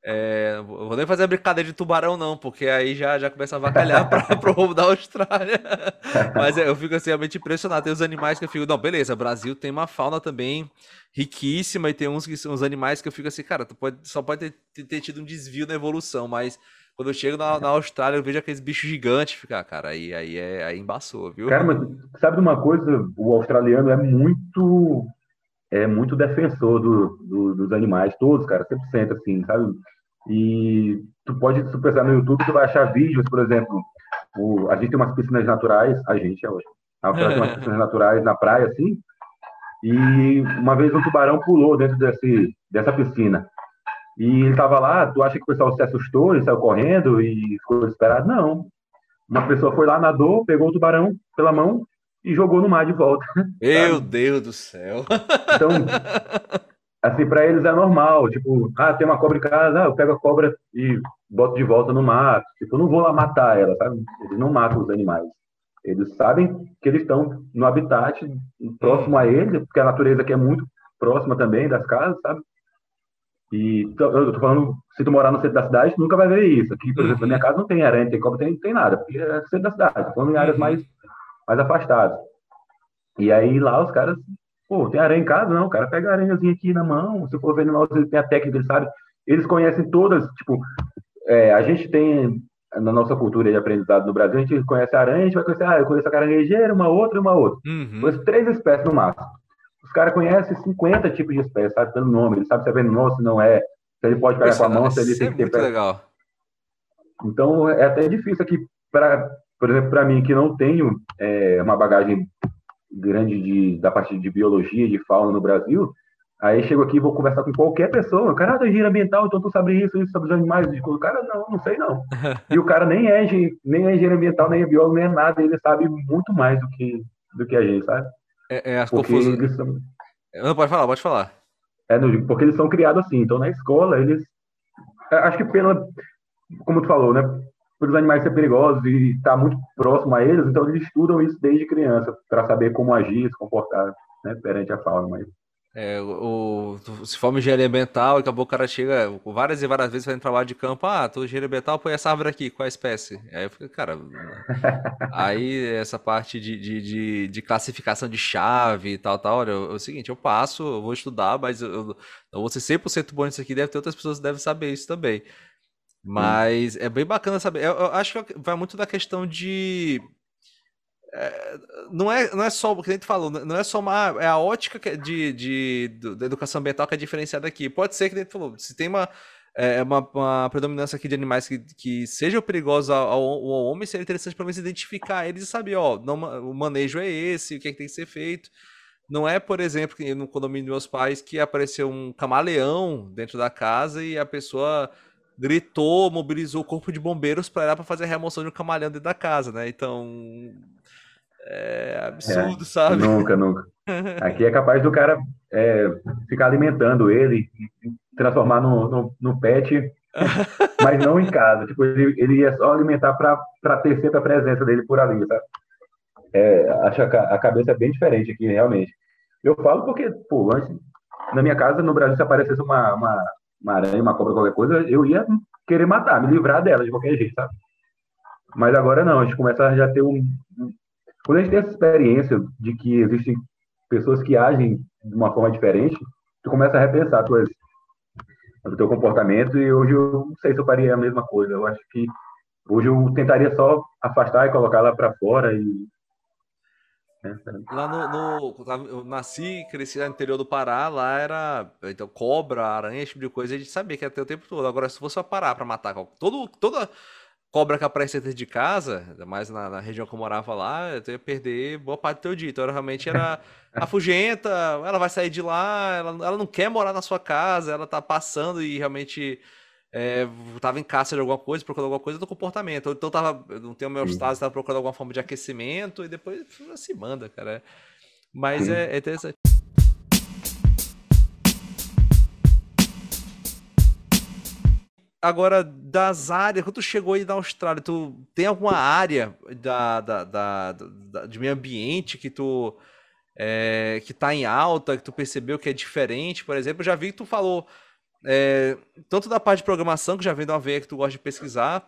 [SPEAKER 1] É, vou nem fazer a brincadeira de tubarão, não, porque aí já, já começa a vacalhar para o rumo da Austrália. Mas eu fico assim, realmente impressionado. Tem os animais que eu fico, não, beleza, Brasil tem uma fauna também riquíssima e tem uns que são os animais que eu fico assim, cara, tu pode, só pode ter, ter tido um desvio na evolução, mas quando eu chego na, na Austrália, eu vejo aqueles bichos gigantes, fica, ah, cara, aí, aí, é, aí embaçou, viu?
[SPEAKER 2] Cara, mas sabe de uma coisa? O australiano é muito é muito defensor do, do, dos animais, todos, cara, 100% assim, sabe? E tu pode, se tu pensar no YouTube, tu vai achar vídeos, por exemplo, o, a gente tem umas piscinas naturais, a gente é hoje, a Austrália tem umas piscinas naturais na praia, assim, e uma vez um tubarão pulou dentro desse, dessa piscina. E ele estava lá, tu acha que o pessoal se assustou, ele saiu correndo e ficou desesperado? Não. Uma pessoa foi lá, nadou, pegou o tubarão pela mão e jogou no mar de volta.
[SPEAKER 1] Meu sabe? Deus do céu.
[SPEAKER 2] Então, assim, para eles é normal. Tipo, ah, tem uma cobra em casa, ah, eu pego a cobra e boto de volta no mar. Tipo, eu não vou lá matar ela, sabe? Eles não matam os animais. Eles sabem que eles estão no habitat próximo a eles, porque a natureza aqui é muito próxima também das casas, sabe? E eu tô falando, se tu morar no centro da cidade, tu nunca vai ver isso. Aqui, por exemplo, na minha uhum. casa não tem aranha, tem cobra, tem, tem nada, porque é centro da cidade, tô falando em áreas uhum. mais, mais afastadas. E aí lá os caras, pô, tem aranha em casa? Não, o cara pega a aranhazinha aqui na mão, se for venenoso, ele tem a técnica, ele sabe. Eles conhecem todas, tipo, é, a gente tem, na nossa cultura de aprendizado no Brasil, a gente conhece a aranha, a gente vai conhecer, ah, eu conheço a caranguejeira, uma outra e uma outra. Uhum. Conheço três espécies no máximo. Os caras conhecem 50 tipos de espécies, sabe, pelo nome. Ele sabe se é venenoso, se não é. Se ele pode pegar com a mão, se ele tem é que ter.
[SPEAKER 1] Legal.
[SPEAKER 2] Então, é até difícil aqui, pra, por exemplo, para mim, que não tenho é, uma bagagem grande de, da parte de biologia, de fauna no Brasil, Aí chego aqui e vou conversar com qualquer pessoa. Cara, ah, tu é engenheiro ambiental, então tu sabe isso, isso sobre os animais. O cara, não, não sei não. E o cara nem é, nem é engenheiro ambiental, nem é biólogo, nem é nada. Ele sabe muito mais do que, do que a gente, sabe?
[SPEAKER 1] É, é as confusões. São... Não, pode falar, pode falar.
[SPEAKER 2] É, porque eles são criados assim. Então, na escola, eles... É, acho que pela... Como tu falou, né? Os animais serem perigosos e estar tá muito próximo a eles, então eles estudam isso desde criança, para saber como agir, se comportar né, perante a fauna. Mas
[SPEAKER 1] é, o, se for engenharia ambiental, acabou o cara chega várias e várias vezes fazendo trabalho de campo. Ah, tu engenharia ambiental, põe essa árvore aqui, qual é a espécie? Aí eu fico, cara. aí essa parte de, de, de, de, classificação de chave e tal, tal. Olha, é o seguinte, eu passo, eu vou estudar, mas eu, eu não vou ser 100% bom nisso aqui. Deve ter outras pessoas que devem saber isso também. Mas hum. é bem bacana saber. Eu, eu acho que vai muito da questão de é, não, é, não é só, o que a gente falou, não é só uma. É a ótica de, de, de, da educação ambiental que é diferenciada aqui. Pode ser que a gente falou, se tem uma, é, uma, uma, predominância aqui de animais que, que sejam perigosos ao, ao, ao homem, seria interessante pelo menos identificar eles e saber, ó, não, o manejo é esse, o que, é que tem que ser feito. Não é, por exemplo, no condomínio dos meus pais, que apareceu um camaleão dentro da casa e a pessoa gritou, mobilizou o corpo de bombeiros para ir lá para fazer a remoção de um camaleão dentro da casa, né? Então, é absurdo, é, sabe?
[SPEAKER 2] Nunca, nunca. Aqui é capaz do cara é, ficar alimentando ele, transformar no, no, no, pet, mas não em casa. Tipo, ele, ele ia só alimentar para ter sempre a presença dele por ali, sabe? É, acho a, a cabeça é bem diferente aqui, realmente. Eu falo porque, pô, antes, na minha casa, no Brasil, se aparecesse uma, uma, uma aranha, uma cobra, qualquer coisa, eu ia querer matar, me livrar dela de qualquer jeito, sabe? Mas agora não, a gente começa a já ter um, quando a gente tem essa experiência de que existem pessoas que agem de uma forma diferente, tu começa a repensar tuas, o teu comportamento e hoje eu não sei se eu faria a mesma coisa. Eu acho que hoje eu tentaria só afastar e colocar lá para fora e
[SPEAKER 1] Lá no, no, Eu nasci, cresci no interior do Pará, lá era. Então, cobra, aranha, esse tipo de coisa, a gente sabia que ia ter o tempo todo. Agora, se fosse parar pra matar todo, toda cobra que aparece dentro de casa, mais na, na, região que eu morava lá, eu ia perder boa parte do teu dia. Então, realmente era afugenta, ela vai sair de lá, ela, ela não quer morar na sua casa, ela tá passando e realmente é, tava em caça de alguma coisa, procurando alguma coisa do comportamento. Então tava, não tenho meu estado, tava procurando alguma forma de aquecimento e depois se manda, cara. Mas é, é interessante. Agora, das áreas, quando tu chegou aí na Austrália, tu tem alguma área da, da, da, da de meio ambiente que tu é, que tá em alta, que tu percebeu que é diferente, por exemplo? Eu já vi que tu falou é, tanto da parte de programação, que já vem de uma veia que tu gosta de pesquisar.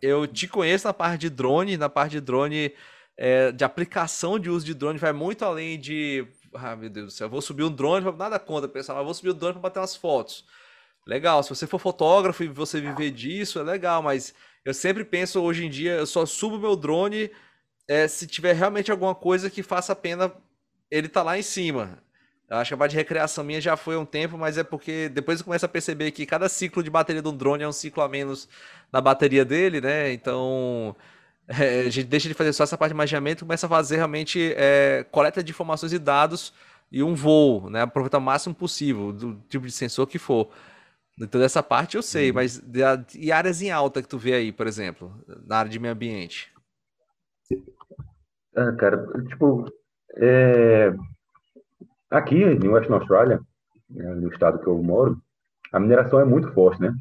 [SPEAKER 1] Eu te conheço na parte de drone, na parte de drone, é, de aplicação de uso de drone, vai muito além de. Ah, meu Deus do céu, eu vou subir um drone, nada contra, pessoal, mas vou subir um drone para bater umas fotos. Legal, se você for fotógrafo e você viver disso, é legal, mas eu sempre penso hoje em dia, eu só subo meu drone é, se tiver realmente alguma coisa que faça a pena ele tá lá em cima. Eu acho que a parte de recreação minha já foi um tempo, mas é porque depois eu começo a perceber que cada ciclo de bateria de um drone é um ciclo a menos na bateria dele, né? Então é, a gente deixa de fazer só essa parte de magiamento e começa a fazer realmente é, coleta de informações e dados e um voo, né? Aproveitar o máximo possível do tipo de sensor que for. Então, dessa parte eu sei, uhum. mas de, e áreas em alta que tu vê aí, por exemplo, na área de meio ambiente?
[SPEAKER 2] Ah, cara, tipo, é... aqui em Western Australia, né, no estado que eu moro, a mineração é muito forte, né?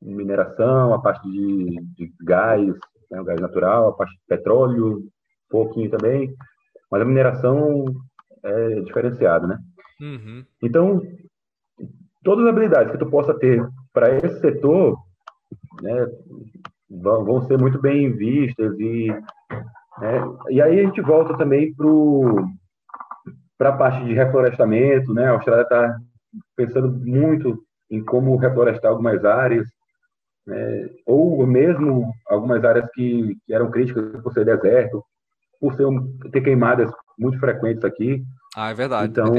[SPEAKER 2] Mineração, a parte de, de gás, né, o gás natural, a parte de petróleo, um pouquinho também, mas a mineração é diferenciada, né? Uhum. Então, todas as habilidades que tu possa ter para esse setor né, vão, ser muito bem vistas e né, e aí a gente volta também para a parte de reflorestamento, né? A Austrália está pensando muito em como reflorestar algumas áreas, né, ou mesmo algumas áreas que, que, eram críticas por ser deserto, por ser um, ter queimadas muito frequentes aqui.
[SPEAKER 1] Ah, é verdade.
[SPEAKER 2] Então,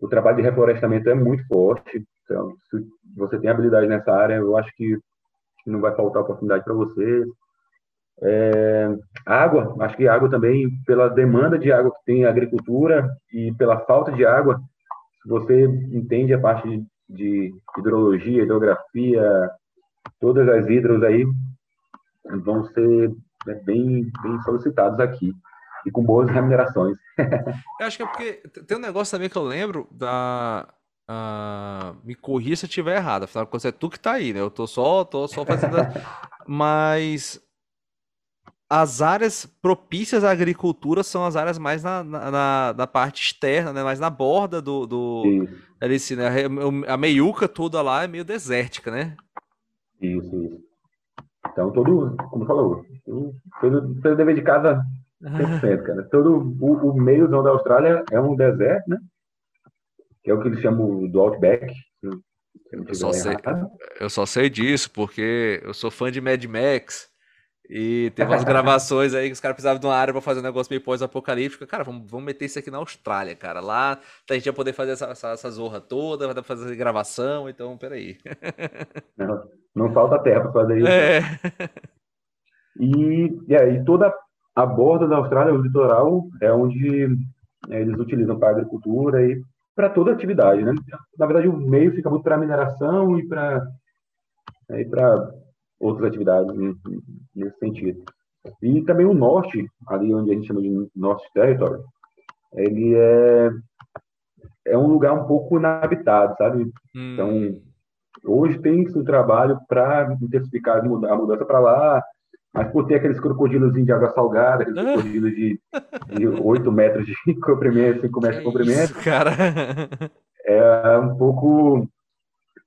[SPEAKER 2] o trabalho de reflorestamento é muito forte. Então, se você tem habilidade nessa área, eu acho que não vai faltar oportunidade para você. É, água, acho que água também, pela demanda de água que tem a agricultura e pela falta de água, se você entende a parte de, de hidrologia, hidrografia, todas as hidros aí vão ser né, bem, bem solicitados aqui e com boas remunerações.
[SPEAKER 1] eu acho que é porque tem um negócio também que eu lembro da. Uh, me corrija se eu estiver errado, afinal de contas é tu que tá aí, né? Eu tô só, tô só fazendo. Mas as áreas propícias à agricultura são as áreas mais na, na, na parte externa, né? Mais na borda do. do ali, assim, né? A meiuca toda lá é meio desértica, né?
[SPEAKER 2] Isso, isso. Então, todo, como falou, todo, todo dever de casa 100%, cara. Todo o, o meio da Austrália é um deserto, né? Que é o que eles chamam do Outback.
[SPEAKER 1] Eu só, sei, eu só sei disso porque eu sou fã de Mad Max. E teve umas gravações aí que os caras precisavam de uma área para fazer um negócio meio pós-apocalíptico. Cara, vamos, vamos meter isso aqui na Austrália, cara. Lá a gente ia poder fazer essa, essa, essa zorra toda, vai dar pra fazer gravação, então peraí.
[SPEAKER 2] Não, não falta terra para fazer isso. É. E, e aí toda a borda da Austrália, o litoral, é onde é, eles utilizam para agricultura e para toda atividade, né? Na verdade, o meio fica muito para mineração e para é, para outras atividades nesse sentido. E também o norte, ali onde a gente chama de Norte Territory, ele é é um lugar um pouco inabitado, sabe? Hum. Então, hoje tem o trabalho para intensificar a mudança para lá, mas por ter aqueles crocodilos de água salgada, aqueles crocodilos de, de 8 metros de comprimento, 5 metros de comprimento. Isso,
[SPEAKER 1] cara.
[SPEAKER 2] É um pouco.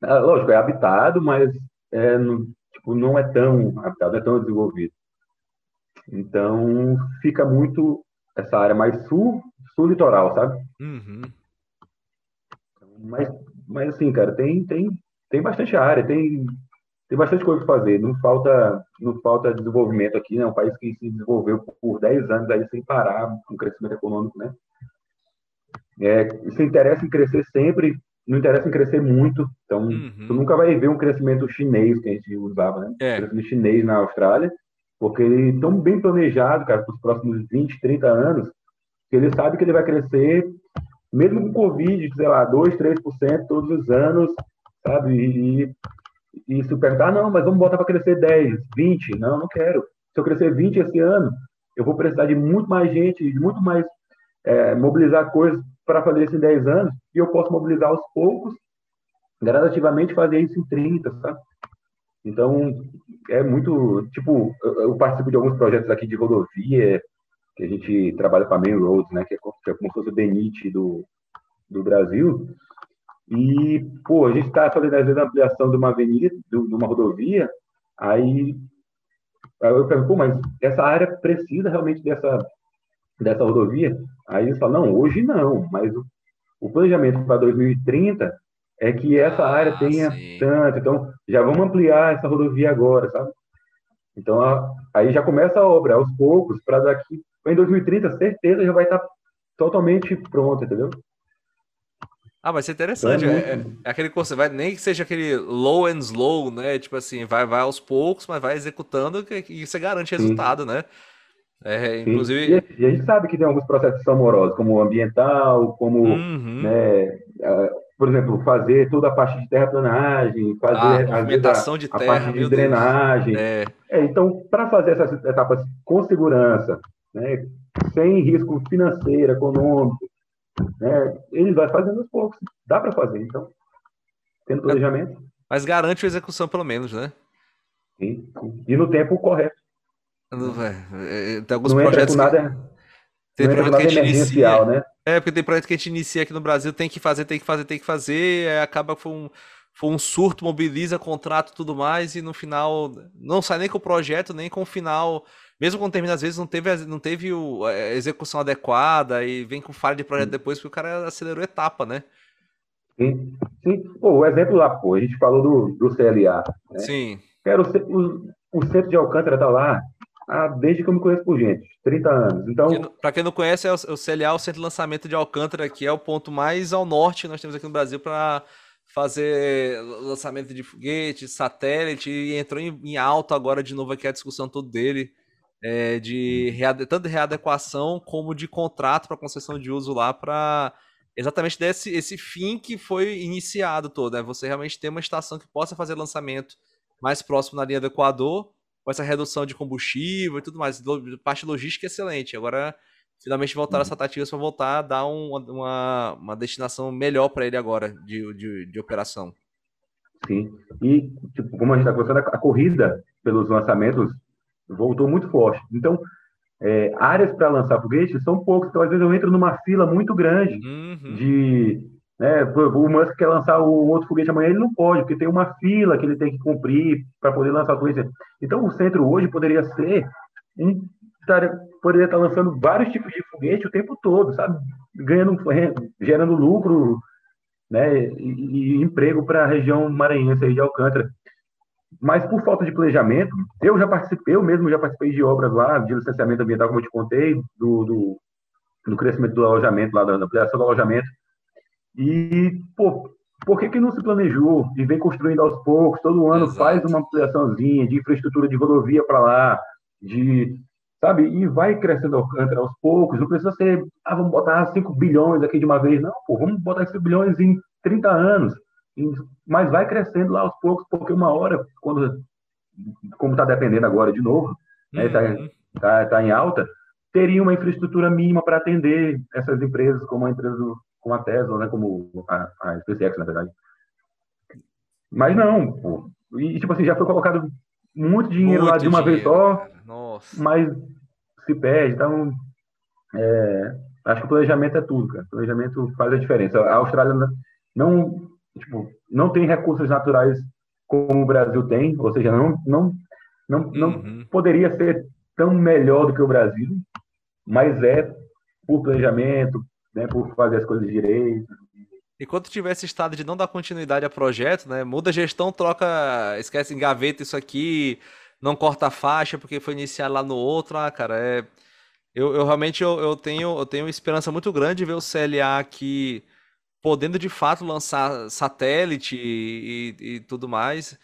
[SPEAKER 2] É, lógico, é habitado, mas é, não, tipo, não é tão habitado, não é tão desenvolvido. Então, fica muito essa área mais sul, sul litoral, sabe?
[SPEAKER 1] Uhum.
[SPEAKER 2] Mas, mas assim, cara, tem, tem, tem bastante área, tem tem bastante coisa para fazer. Não falta, não falta desenvolvimento aqui, né? É um país que se desenvolveu por 10 anos aí sem parar com crescimento econômico, né? É, se interessa em crescer sempre, não interessa em crescer muito. Então, uhum. tu nunca vai ver um crescimento chinês que a gente usava, né? É. crescimento chinês na Austrália, porque eles estão bem planejados, cara, para os próximos 20, 30 anos, que ele sabe que ele vai crescer, mesmo com Covid, sei lá, 2, 3% todos os anos, sabe? E, e se perguntar, ah, não, mas vamos botar para crescer 10, 20, não, não quero. Se eu crescer 20 esse ano, eu vou precisar de muito mais gente, de muito mais é, mobilizar coisas para fazer isso em 10 anos, e eu posso mobilizar aos poucos, gradativamente fazer isso em 30, sabe? Então, é muito, tipo, eu participo de alguns projetos aqui de rodovia, que a gente trabalha com a Main Roads, né, que é, que é como se fosse o DENIT do, do Brasil, e, pô, a gente está fazendo, às vezes, a ampliação de uma avenida, de uma rodovia, aí, aí eu pergunto, pô, mas essa área precisa realmente dessa, dessa rodovia? Aí eles falam, não, hoje não, mas o, o planejamento para 2030 é que essa ah, área tenha tanto, então já vamos ampliar essa rodovia agora, sabe? Então, a, aí já começa a obra, aos poucos, para daqui, em 2030, certeza já vai estar tá totalmente pronto, entendeu?
[SPEAKER 1] Ah, vai ser interessante. É, é, é, aquele que você vai, nem que seja aquele low and slow, né? Tipo assim, vai, vai aos poucos, mas vai executando e você garante resultado, Sim. né? É, inclusive.
[SPEAKER 2] E, e, a gente sabe que tem alguns processos que são morosos, como ambiental, como, uhum. né, por exemplo, fazer toda a parte de terraplanagem, fazer
[SPEAKER 1] ah, a, movimentação de terra, a
[SPEAKER 2] parte de drenagem. É. É, então, para fazer essas etapas com segurança, né, sem risco financeiro, econômico, né, ele vai fazendo aos poucos. Dá para fazer, então. Tendo planejamento.
[SPEAKER 1] Mas garante a execução, pelo menos, né?
[SPEAKER 2] Sim. E no tempo correto.
[SPEAKER 1] É, é, tem alguns não projetos.
[SPEAKER 2] Nada, tem projeto que a gente inicia. Né?
[SPEAKER 1] É, porque tem projeto que a gente inicia aqui no Brasil, tem que fazer, tem que fazer, tem que fazer, é, acaba que foi um, foi um surto, mobiliza contrato e tudo mais, e no final não sai nem com o projeto, nem com o final mesmo quando termina, às vezes não teve, não teve o, a execução adequada e vem com falha de projeto depois porque o cara acelerou etapa, né?
[SPEAKER 2] Sim, sim. Pô, o exemplo lá, pô, a gente falou do, do CLA. Né?
[SPEAKER 1] Sim.
[SPEAKER 2] Quero o, o centro de Alcântara tá lá ah, desde que eu me conheço por gente, 30 anos. Então,
[SPEAKER 1] para quem não conhece, é o, o CLA, o Centro de Lançamento de Alcântara, que é o ponto mais ao norte que nós temos aqui no Brasil para fazer lançamento de foguete, satélite, e entrou em, em alto agora de novo aqui a discussão toda dele é, de reade... tanto de readequação como de contrato para concessão de uso lá para exatamente desse esse fim que foi iniciado todo, né? Você realmente ter uma estação que possa fazer lançamento mais próximo na linha do Equador, com essa redução de combustível e tudo mais. Parte logística é excelente. Agora, finalmente voltaram uhum. as tratativas para voltar a dar um, uma, uma destinação melhor para ele agora de, de, de, operação.
[SPEAKER 2] Sim. E, tipo, como a gente está conversando, a corrida pelos lançamentos voltou muito forte. Então, é, áreas para lançar foguete são poucas, então às vezes eu entro numa fila muito grande uhum. de. Né, o Musk quer lançar um outro foguete amanhã, ele não pode, porque tem uma fila que ele tem que cumprir para poder lançar o foguete. Então o centro hoje poderia ser. Poderia estar lançando vários tipos de foguete o tempo todo, sabe? Ganhando, gerando lucro né, e, e emprego para a região maranhense de Alcântara. Mas por falta de planejamento, eu já participei, eu mesmo já participei de obras lá, de licenciamento ambiental, como eu te contei, do, do, do crescimento do alojamento, lá, da ampliação do alojamento. E, pô, por que, que não se planejou e vem construindo aos poucos? Todo ano Exato. faz uma ampliaçãozinha de infraestrutura de rodovia para lá, de sabe? E vai crescendo aos poucos. Não precisa ser, ah, vamos botar 5 bilhões aqui de uma vez. Não, pô, vamos botar 5 bilhões em 30 anos mas vai crescendo lá aos poucos, porque uma hora, quando, como está dependendo agora de novo, está né, uhum. tá, tá em alta, teria uma infraestrutura mínima para atender essas empresas, como a empresa do, como a Tesla, né, como a, a SpaceX, na verdade. Mas não, pô. E, tipo assim, já foi colocado muito dinheiro muito lá de uma dinheiro, vez só, Nossa. mas se perde. Então, é, acho que o planejamento é tudo, cara. O planejamento faz a diferença. A Austrália não tipo, não tem recursos naturais como o Brasil tem, ou seja, não, não, não, não uhum. poderia ser tão melhor do que o Brasil, mas é por planejamento, né, por fazer as coisas direito.
[SPEAKER 1] E quando tiver esse estado de não dar continuidade a projeto, né, muda a gestão, troca, esquece, engaveta isso aqui, não corta a faixa porque foi iniciado lá no outro, ah, cara, é... Eu, eu realmente eu, eu, tenho, eu tenho esperança muito grande de ver o CLA aqui podendo de fato lançar satélite e, e, e tudo mais.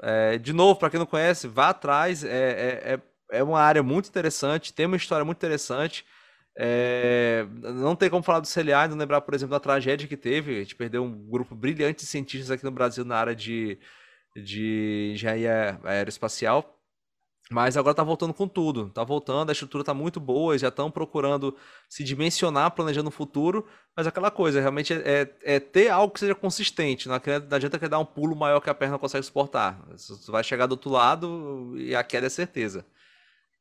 [SPEAKER 1] É, de novo, para quem não conhece, vá atrás. É, é, é, é uma área muito interessante, tem uma história muito interessante. É, não tem como falar do CLA e não lembrar, por exemplo, da tragédia que teve. A gente perdeu um grupo brilhante de cientistas aqui no Brasil na área de, de engenharia aeroespacial. Mas agora tá voltando com tudo. Tá voltando, a estrutura tá muito boa, já estão procurando se dimensionar, planejando o futuro. Mas aquela coisa, realmente é, é, é ter algo que seja consistente. Não adianta querer dar um pulo maior que a perna consegue suportar. Você vai chegar do outro lado e a queda é certeza.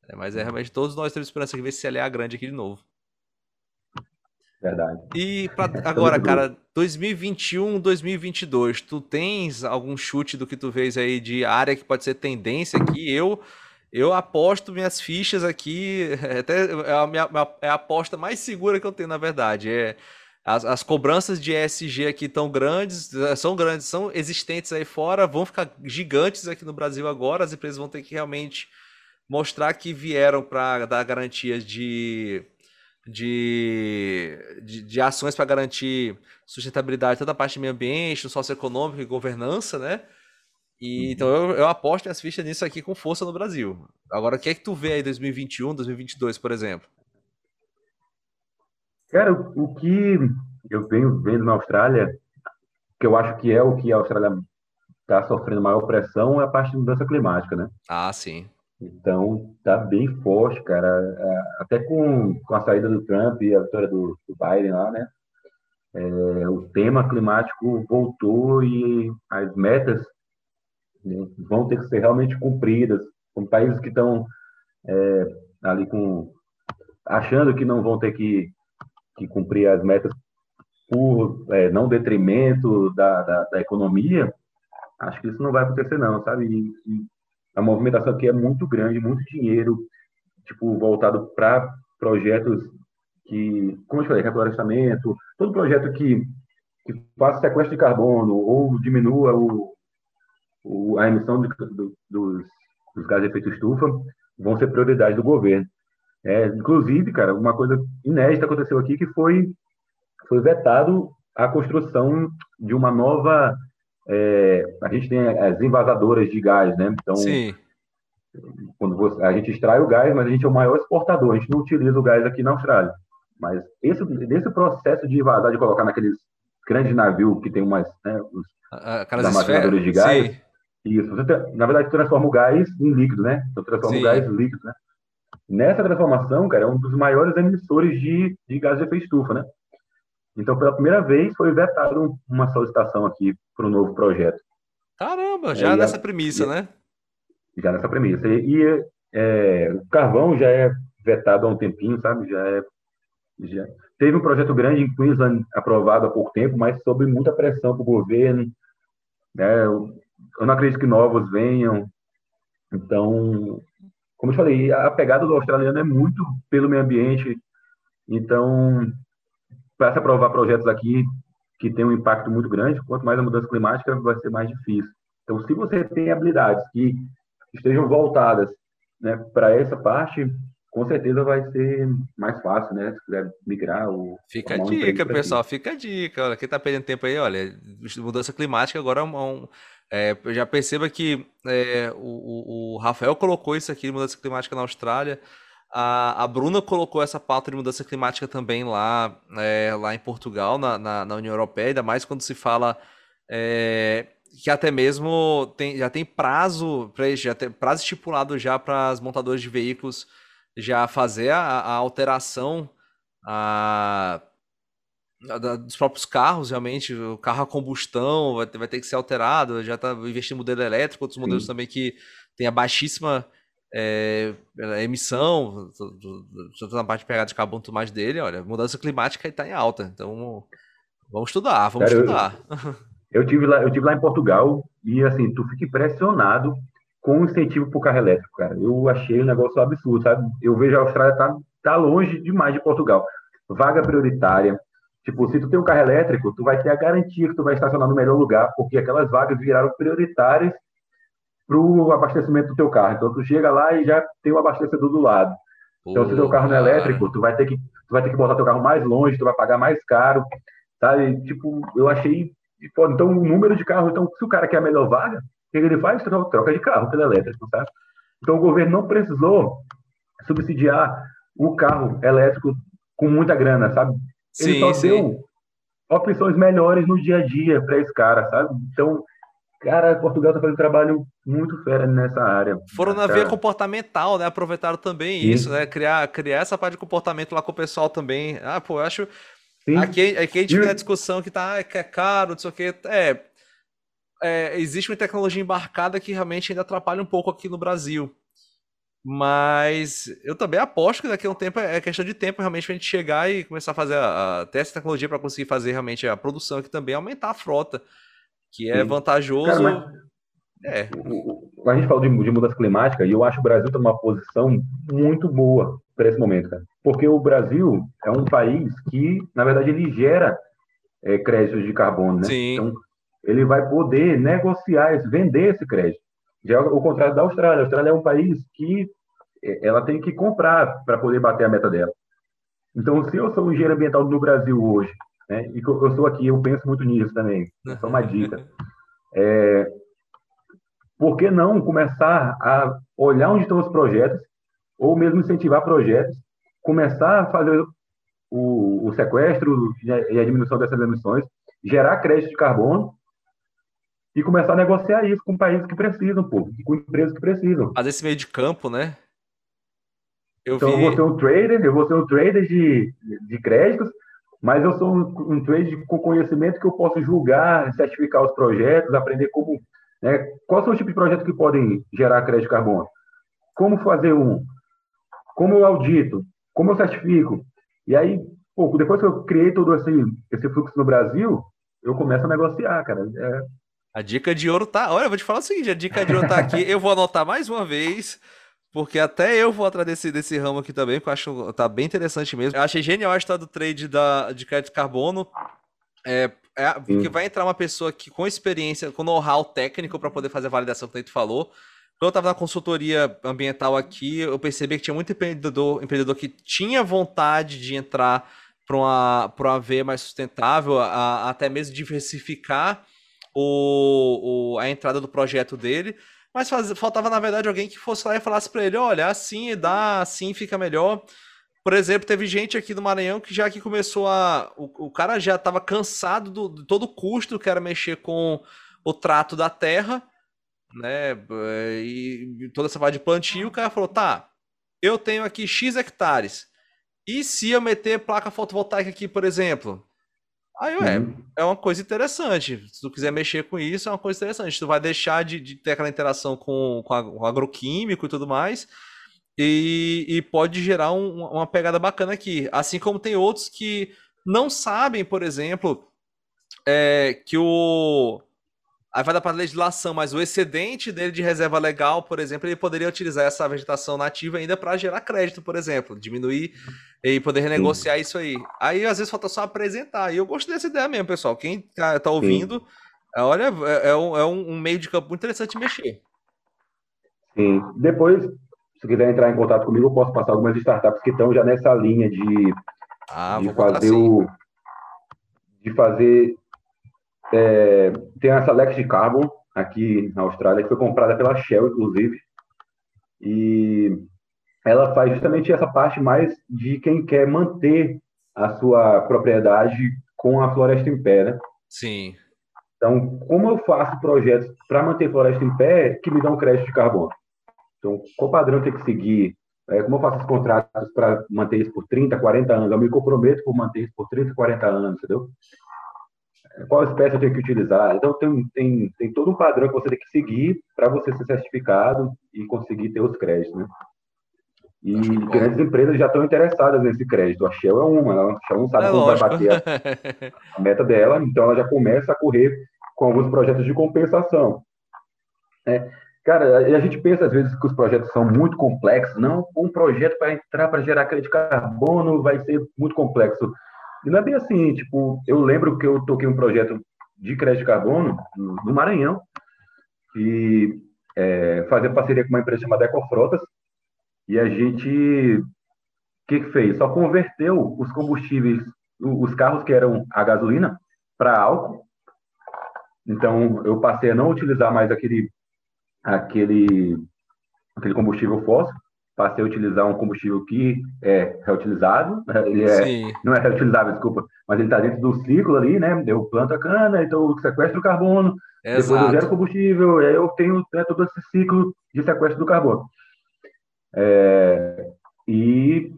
[SPEAKER 1] É, mas é realmente todos nós temos esperança de ver se ele é grande aqui de novo.
[SPEAKER 2] Verdade.
[SPEAKER 1] E pra, agora, cara, 2021, 2022, tu tens algum chute do que tu vês aí de área que pode ser tendência aqui? Eu eu aposto minhas fichas aqui, até é a, minha, é a aposta mais segura que eu tenho, na verdade. É, as, as cobranças de ESG aqui tão grandes, eh, são grandes, são existentes aí fora, vão ficar gigantes aqui no Brasil agora. As empresas vão ter que realmente mostrar que vieram para dar garantias de, de, de, de ações para garantir sustentabilidade, toda a parte de meio ambiente, socioeconômico e governança, né? E, uhum. Então eu, eu aposto as fichas nisso aqui com força no Brasil. Agora, o que é que tu vê aí 2021, 2022, por exemplo?
[SPEAKER 2] Cara, o que eu venho vendo na Austrália, que eu acho que é o que a Austrália está sofrendo maior pressão, é a parte de mudança climática, né?
[SPEAKER 1] Ah, sim.
[SPEAKER 2] Então, tá bem forte, cara. É, até com, com a saída do Trump e a vitória do, do Biden lá, né? É, o tema climático voltou e as metas né, vão ter que ser realmente cumpridas. com países que estão é, ali com achando que não vão ter que, que cumprir as metas por é, não detrimento da, da, da, economia, acho que isso não vai acontecer não, sabe? E, a movimentação aqui é muito grande, muito dinheiro, tipo, voltado para projetos que, como eu falei, reflorestamento, todo projeto que, que faça sequestro de carbono ou diminua o, o, a emissão do, dos, dos gases de efeito estufa vão ser prioridade do governo. É, inclusive, cara, uma coisa inédita aconteceu aqui que foi, foi vetado a construção de uma nova. É, a gente tem as invasadoras de gás, né? Então, Sim. quando você, a gente extrai o gás, mas a gente é o maior exportador, a gente não utiliza o gás aqui na Austrália. Mas esse, esse processo de vazar, de colocar naqueles grandes navios que tem umas, né, os
[SPEAKER 1] Aquelas armazenadores
[SPEAKER 2] de gás, sim. isso, você, na verdade, transforma o gás em líquido, né? Então, transforma sim. o gás em líquido, né? Nessa transformação, cara, é um dos maiores emissores de, de gás de efeito estufa, né? Então, pela primeira vez, foi vetado uma solicitação aqui para um novo projeto.
[SPEAKER 1] Caramba, já é, nessa a, premissa, e, né?
[SPEAKER 2] Já nessa premissa. E, e é, o carvão já é vetado há um tempinho, sabe? Já é. Já. Teve um projeto grande em Queensland aprovado há pouco tempo, mas sob muita pressão para o governo. Né? Eu, eu não acredito que novos venham. Então, como eu falei, a pegada do australiano é muito pelo meio ambiente. Então, para se aprovar projetos aqui que tem um impacto muito grande, quanto mais a mudança climática, vai ser mais difícil. Então, se você tem habilidades que estejam voltadas né, para essa parte, com certeza vai ser mais fácil, né? Se quiser migrar ou.
[SPEAKER 1] Fica a dica, pessoal, fica a dica. Olha, quem está perdendo tempo aí, olha, mudança climática agora é um. É, já perceba que é, o, o, Rafael colocou isso aqui, mudança climática na Austrália. A, a Bruna colocou essa pauta de mudança climática também lá, é, lá em Portugal, na, na, na, União Europeia, ainda mais quando se fala é, que até mesmo tem, já tem prazo, já tem prazo estipulado já para as montadoras de veículos já fazer a, a alteração a, a, dos próprios carros, realmente, o carro a combustão vai, vai ter que ser alterado, já está investindo em modelo elétrico, outros modelos Sim. também que tem a baixíssima é, emissão, tanto na parte de pegada de carbono tudo mais dele, olha, mudança climática está em alta. Então, vamos estudar, vamos Cara, estudar.
[SPEAKER 2] Eu, eu, tive lá, eu tive lá em Portugal e assim, tu fica impressionado com incentivo para o carro elétrico, cara. Eu achei um negócio absurdo, sabe? Eu vejo a Austrália tá, tá longe demais de Portugal. Vaga prioritária. Tipo, se tu tem um carro elétrico, tu vai ter a garantia que tu vai estacionar no melhor lugar, porque aquelas vagas viraram prioritárias para o abastecimento do teu carro. Então tu chega lá e já tem o abastecedor do lado. Então, se teu carro não é elétrico, tu vai ter que tu vai ter que botar teu carro mais longe, tu vai pagar mais caro, sabe? Tipo, eu achei, então o número de carros, então se o cara quer a melhor vaga, o que ele faz? Troca de carro pelo elétrico, sabe? Então o governo não precisou subsidiar o carro elétrico com muita grana, sabe? Ele sim, só sim. deu opções melhores no dia a dia para esse cara, sabe? Então Cara, Portugal tá fazendo um trabalho muito fera nessa área.
[SPEAKER 1] Foram na via comportamental, né? Aproveitaram também Sim. isso, né? Criar, criar essa parte de comportamento lá com o pessoal também. Ah, pô, eu acho. Sim. Aqui, aqui a gente vê a discussão que tá que é caro, não sei o que. É, é, existe uma tecnologia embarcada que realmente ainda atrapalha um pouco aqui no Brasil. Mas eu também aposto que daqui a um tempo é questão de tempo realmente para a gente chegar e começar a fazer a, a ter essa tecnologia para conseguir fazer realmente a produção aqui também aumentar a frota que é Sim. vantajoso. Cara,
[SPEAKER 2] é. A gente falou de, de, mudança climática e eu acho que o Brasil está numa posição muito boa para esse momento, cara. Porque o Brasil é um país que, na verdade, ele gera é, créditos de carbono, né?
[SPEAKER 1] Sim. Então,
[SPEAKER 2] ele vai poder negociar, vender esse crédito. Já é o contrário da Austrália. A Austrália é um país que é, ela tem que comprar para poder bater a meta dela. Então, se eu sou um engenheiro ambiental no Brasil hoje né? E eu sou aqui, eu penso muito nisso também. Só uma dica. É, por que não começar a olhar onde estão os projetos, ou mesmo incentivar projetos, começar a fazer o, o sequestro e a diminuição dessas emissões, gerar crédito de carbono e começar a negociar isso com países que precisam, pô, com empresas que precisam.
[SPEAKER 1] Fazer esse meio de campo, né?
[SPEAKER 2] Eu então, vi... eu vou ser um trader, eu vou ser um trader de, de créditos, mas eu sou um, um trade com conhecimento que eu posso julgar, certificar os projetos, aprender como. Né, quais são os tipos de projetos que podem gerar crédito carbono? Como fazer um? Como eu audito? Como eu certifico? E aí, pouco depois que eu criei todo esse, esse fluxo no Brasil, eu começo a negociar, cara. É...
[SPEAKER 1] A dica de ouro tá. Olha, eu vou te falar o seguinte: a dica de ouro tá aqui. Eu vou anotar mais uma vez. Porque até eu vou atrás desse, desse ramo aqui também, que eu acho tá bem interessante mesmo. Eu achei genial a história do trade da, de crédito carbono. É, é, porque vai entrar uma pessoa que com experiência, com know-how técnico para poder fazer a validação que o falou. Quando eu estava na consultoria ambiental aqui, eu percebi que tinha muito empreendedor, empreendedor que tinha vontade de entrar para uma, uma veia mais sustentável, a, até mesmo diversificar o, o, a entrada do projeto dele, mas faz, faltava, na verdade, alguém que fosse lá e falasse para ele: olha, assim dá, assim fica melhor. por exemplo, teve gente aqui no Maranhão que já que começou a. O, o cara já estava cansado do, de todo o custo que era mexer com o trato da terra, né? E toda essa parte de plantio, o cara falou: tá, eu tenho aqui X hectares. E se eu meter placa fotovoltaica aqui, por exemplo? Aí, ué, uhum. é uma coisa interessante. Se tu quiser mexer com isso, é uma coisa interessante. Tu vai deixar de, de ter aquela interação com, com, a, com agroquímico e tudo mais. E, e pode gerar um, uma pegada bacana aqui. Assim como tem outros que não sabem, por exemplo, é, que o. Aí vai dar para legislação, mas o excedente dele de reserva legal, por exemplo, ele poderia utilizar essa vegetação nativa ainda para gerar crédito, por exemplo, diminuir e poder renegociar Sim. isso aí. Aí às vezes falta só apresentar. E eu gosto dessa ideia mesmo, pessoal. Quem tá, tá ouvindo, Sim. olha, é, é, um, é um meio de campo muito interessante mexer.
[SPEAKER 2] Sim. Depois, se quiser entrar em contato comigo, eu posso passar algumas startups que estão já nessa linha de, ah, de fazer o. De fazer. É, tem a Select Carbon aqui na Austrália, que foi comprada pela Shell, inclusive. E ela faz justamente essa parte mais de quem quer manter a sua propriedade com a floresta em pé, né?
[SPEAKER 1] Sim.
[SPEAKER 2] Então, como eu faço projetos para manter floresta em pé que me dão crédito de carbono? Então, qual padrão tem que seguir? É, como eu faço os contratos para manter isso por 30, 40 anos? Eu me comprometo por manter isso por 30, 40 anos, entendeu? É, qual espécie eu tenho que utilizar? Então, tem, tem, tem todo um padrão que você tem que seguir para você ser certificado e conseguir ter os créditos, né? E grandes empresas já estão interessadas nesse crédito. A Shell é uma, a Shell não sabe é como lógico. vai bater a, a meta dela, então ela já começa a correr com alguns projetos de compensação. É, Cara, a gente pensa às vezes que os projetos são muito complexos. Não, um projeto para entrar para gerar crédito de carbono vai ser muito complexo. E não é bem assim. Tipo, eu lembro que eu toquei um projeto de crédito de carbono no Maranhão e é, fazer parceria com uma empresa chamada Ecofrotas e a gente o que, que fez? Só converteu os combustíveis, os carros que eram a gasolina para álcool. Então eu passei a não utilizar mais aquele aquele, aquele combustível fóssil, passei a utilizar um combustível que é reutilizado, né? ele é, não é reutilizável, desculpa, mas ele está dentro do ciclo ali, né? Eu planto a cana, então eu sequestro o carbono, Exato. depois eu gero combustível, e aí eu tenho né, todo esse ciclo de sequestro do carbono. É, e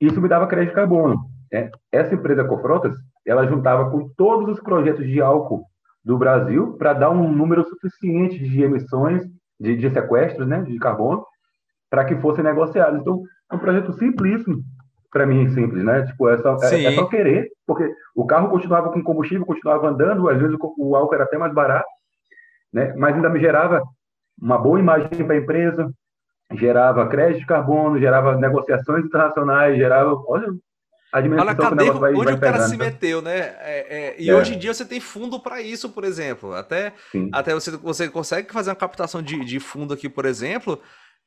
[SPEAKER 2] isso me dava crédito de carbono. É, essa empresa Cofrotas, ela juntava com todos os projetos de álcool do Brasil para dar um número suficiente de emissões de, de sequestros né, de carbono para que fossem negociados. Então, é um projeto simplíssimo, para mim, simples, né? Tipo, é só, é, é, só querer, porque o carro continuava com combustível, continuava andando, às vezes o, o álcool era até mais barato, né? Mas ainda me gerava uma boa imagem para a empresa, gerava crédito de carbono, gerava negociações internacionais, gerava, olha,
[SPEAKER 1] a Olha, cadê, vai, onde vai o cara se meteu, né? É, é, e é. hoje em dia você tem fundo para isso, por exemplo. Até, até você, você consegue fazer uma captação de, de fundo aqui, por exemplo,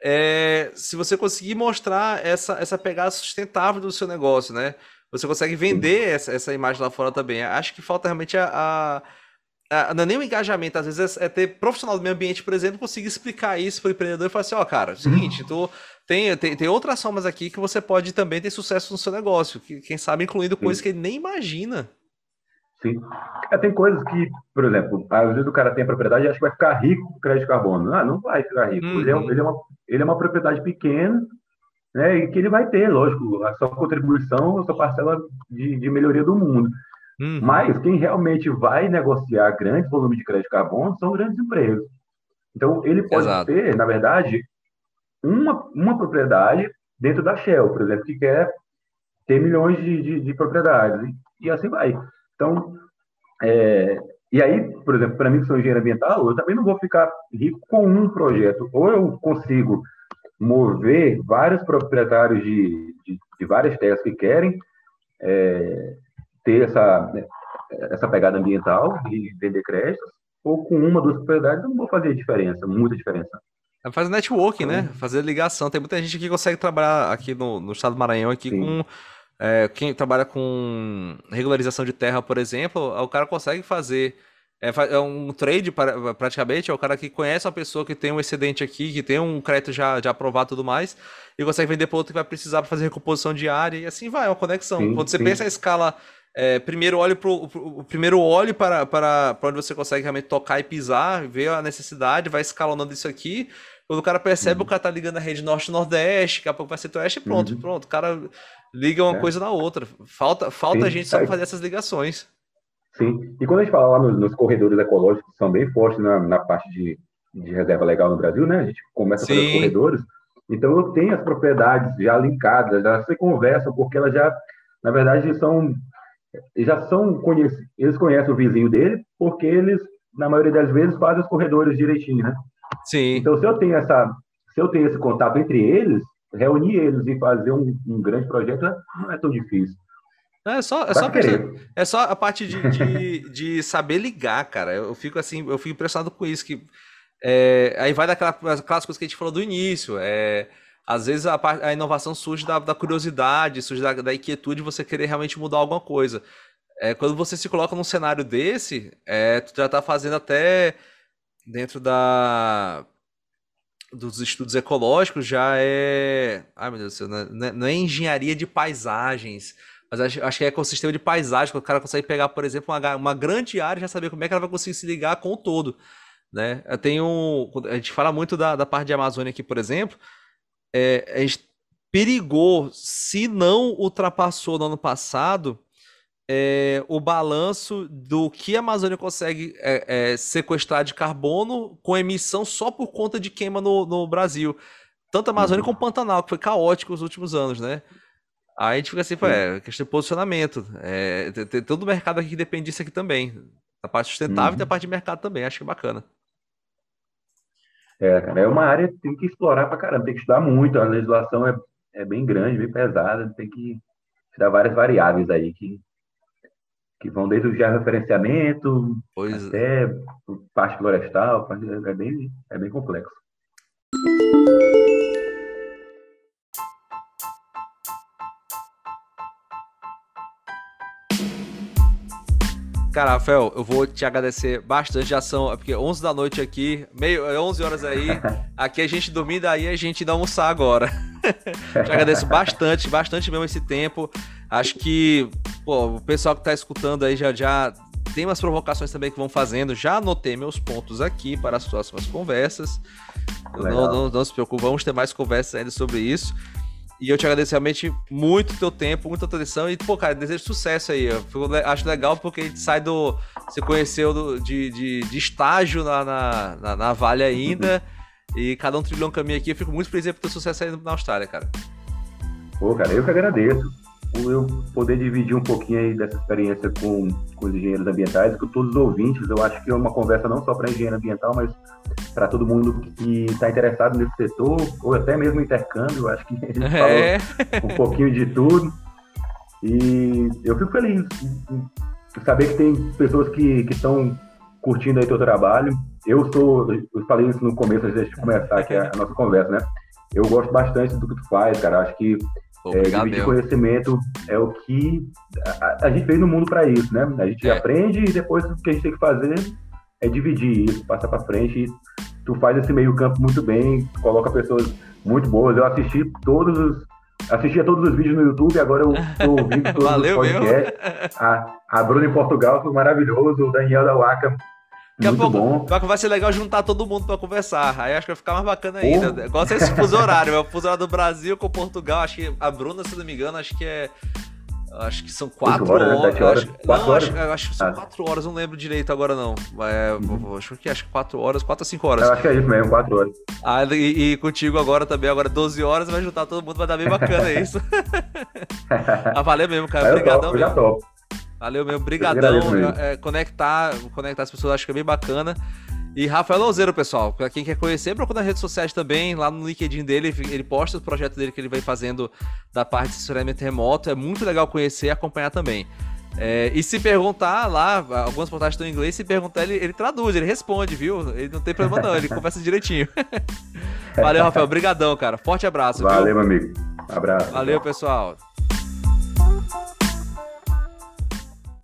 [SPEAKER 1] é, se você conseguir mostrar essa, essa pegada sustentável do seu negócio, né? Você consegue vender essa, essa imagem lá fora também. Acho que falta realmente a, a não é nem o engajamento, às vezes é, é ter profissional do meio ambiente, por exemplo, conseguir explicar isso para o empreendedor e falar assim, ó, oh, cara, é o seguinte, tu tem, tem, tem outras formas aqui que você pode também ter sucesso no seu negócio, que, quem sabe incluindo coisas que ele nem imagina.
[SPEAKER 2] Sim. É, tem coisas que, por exemplo, às vezes o cara tem a propriedade e acha que vai ficar rico com crédito de carbono. Ah, não vai ficar rico. Uhum. Ele, é, ele, é uma, ele é uma propriedade pequena, né, e que ele vai ter, lógico, a sua contribuição, a sua parcela de, de melhoria do mundo. Uhum. Mas quem realmente vai negociar grandes volumes de crédito de carbono são grandes empresas. Então, ele pode Exato. ter, na verdade, uma, uma propriedade dentro da Shell, por exemplo, que quer ter milhões de, de, de propriedades, e, assim vai. Então, é, e aí, por exemplo, para mim que sou engenheiro ambiental, eu também não vou ficar rico com um projeto. Ou eu consigo mover vários proprietários de, de, de várias terras que querem é, ter essa, né, essa pegada ambiental e vender créditos, ou com uma, duas propriedades, eu não vou fazer diferença, muita diferença.
[SPEAKER 1] É fazer networking, né? Fazer ligação. Tem muita gente que consegue trabalhar aqui no, no estado do Maranhão aqui Sim. com é, quem trabalha com regularização de terra, por exemplo, o cara consegue fazer é, é um trade praticamente, é o cara que conhece uma pessoa que tem um excedente aqui, que tem um crédito já, já aprovado e tudo mais, e consegue vender para outro que vai precisar para fazer recomposição diária, e assim vai, é uma conexão. Sim, Quando você sim. pensa a escala é, primeiro olhe pro, pro, primeiro olhe para, para, para onde você consegue realmente tocar e pisar, ver a necessidade, vai escalonando isso aqui. Quando o cara percebe, uhum. o cara tá ligando a rede norte-nordeste, daqui a pouco vai ser oeste e pronto, uhum. pronto. O cara liga uma é. coisa na outra. Falta, falta Sim, gente só fazer essas ligações.
[SPEAKER 2] Sim, e quando a gente fala lá nos, nos corredores ecológicos, que são bem fortes na, na parte de, de reserva legal no Brasil, né? A gente começa a fazer corredores. Então eu tenho as propriedades já linkadas, já se conversam, porque elas já, na verdade, são já são conhecidos, eles conhecem o vizinho dele, porque eles, na maioria das vezes, fazem os corredores direitinho, né?
[SPEAKER 1] Sim.
[SPEAKER 2] Então, se eu tenho essa, se eu tenho esse contato entre eles, reunir eles e fazer um, um grande projeto não é tão difícil.
[SPEAKER 1] É só, é só, é só a parte de, de, de, saber ligar, cara. Eu fico assim, eu fico impressionado com isso. Que, é, aí vai daquelas coisas que a gente falou do início. É, às vezes a, a inovação surge da, da curiosidade, surge da, da, inquietude de você querer realmente mudar alguma coisa. É, quando você se coloca num cenário desse, é, tu já está fazendo até dentro da dos estudos ecológicos já é. Ai meu Deus do céu, não é, não é engenharia de paisagens. Mas acho, acho, que é ecossistema de paisagem, que o cara consegue pegar, por exemplo, uma, uma grande área e já saber como é que ela vai conseguir se ligar com o todo. Né? Eu tenho, a gente fala muito da, da parte de Amazônia aqui, por exemplo é, a gente perigou, se não ultrapassou no ano passado, é, o balanço do que a Amazônia consegue é, é, sequestrar de carbono com emissão só por conta de queima no, no Brasil. Tanto a Amazônia uhum. como o Pantanal, que foi caótico nos últimos anos, né? Aí a gente fica assim, é, questão de posicionamento. É, tem, tem, todo o mercado aqui que depende disso aqui também. A parte sustentável uhum. e a parte de mercado também, acho que é bacana.
[SPEAKER 2] É, cara, é uma área que tem que explorar pra caramba, tem que estudar muito, a legislação é, é bem grande, bem pesada, tem que estudar várias variáveis aí que, que vão desde o georreferenciamento pois até é. parte florestal, é bem, é bem complexo.
[SPEAKER 1] Cara, Rafael, eu vou te agradecer bastante. Já são, porque 11 da noite aqui, meio, 11 horas aí. Aqui a gente dormir, daí a gente dá almoçar agora. te agradeço bastante, bastante mesmo esse tempo. Acho que pô, o pessoal que tá escutando aí já, já tem umas provocações também que vão fazendo. Já anotei meus pontos aqui para as próximas conversas. Não, não, não se preocupe, vamos ter mais conversas ainda sobre isso. E eu te agradeço realmente muito o teu tempo, muita atenção. E, pô, cara, desejo sucesso aí. Eu acho legal porque a gente sai do. Você conheceu do, de, de, de, estágio na, na, na, na Vale ainda. e cada um trilhou um caminho aqui. Eu fico muito feliz por teu sucesso aí na Austrália, cara.
[SPEAKER 2] Pô, cara, eu que agradeço eu poder dividir um pouquinho aí dessa experiência com, com os engenheiros ambientais e com todos os ouvintes. Eu acho que é uma conversa não só para engenheiro ambiental, mas para todo mundo que está interessado nesse setor, ou até mesmo intercâmbio. Eu acho que a gente é. falou um pouquinho de tudo. E eu fico feliz em saber que tem pessoas que estão curtindo aí teu trabalho. Eu sou, eu falei isso no começo, antes de começar aqui a, a nossa conversa, né? Eu gosto bastante do que tu faz, cara. Acho que Obrigado, é, dividir conhecimento é o que a, a gente veio no mundo para isso, né? A gente é. aprende e depois o que a gente tem que fazer é dividir isso, passar para frente. Tu faz esse meio campo muito bem, coloca pessoas muito boas. Eu assisti todos os assistia todos os vídeos no YouTube, agora eu estou ouvindo todos
[SPEAKER 1] Valeu, os podcasts.
[SPEAKER 2] A, a Bruna em Portugal foi maravilhoso, o Daniel da Waka
[SPEAKER 1] Daqui a pouco bom. vai ser legal juntar todo mundo pra conversar. Aí acho que vai ficar mais bacana ainda. Oh. Igual esse fuso horário, é o fuso horário do Brasil com Portugal. Acho que a Bruna, se não me engano, acho que é. Acho que são quatro horas. Né?
[SPEAKER 2] horas, horas.
[SPEAKER 1] Acho, não, horas? Acho, acho, que são ah. quatro horas, não lembro direito agora não. É, uhum. Acho que acho que quatro horas, quatro a cinco horas.
[SPEAKER 2] Eu acho que é isso mesmo, quatro horas.
[SPEAKER 1] Ah, e, e contigo agora também, agora 12 horas, vai juntar todo mundo, vai dar bem bacana isso. ah, valeu mesmo, cara. Obrigadão.
[SPEAKER 2] Eu já topo.
[SPEAKER 1] Valeu, meu. Brigadão. É, conectar, conectar as pessoas, acho que é bem bacana. E Rafael Louzeiro, pessoal, pra quem quer conhecer, procura nas redes sociais também, lá no LinkedIn dele, ele posta o projeto dele que ele vai fazendo da parte de assessoramento remoto, é muito legal conhecer e acompanhar também. É, e se perguntar lá, algumas postagens estão em inglês, se perguntar, ele, ele traduz, ele responde, viu? Ele não tem problema não, ele conversa direitinho. Valeu, Rafael, brigadão, cara. Forte abraço.
[SPEAKER 2] Valeu, viu? meu amigo. Abraço.
[SPEAKER 1] Valeu, pessoal.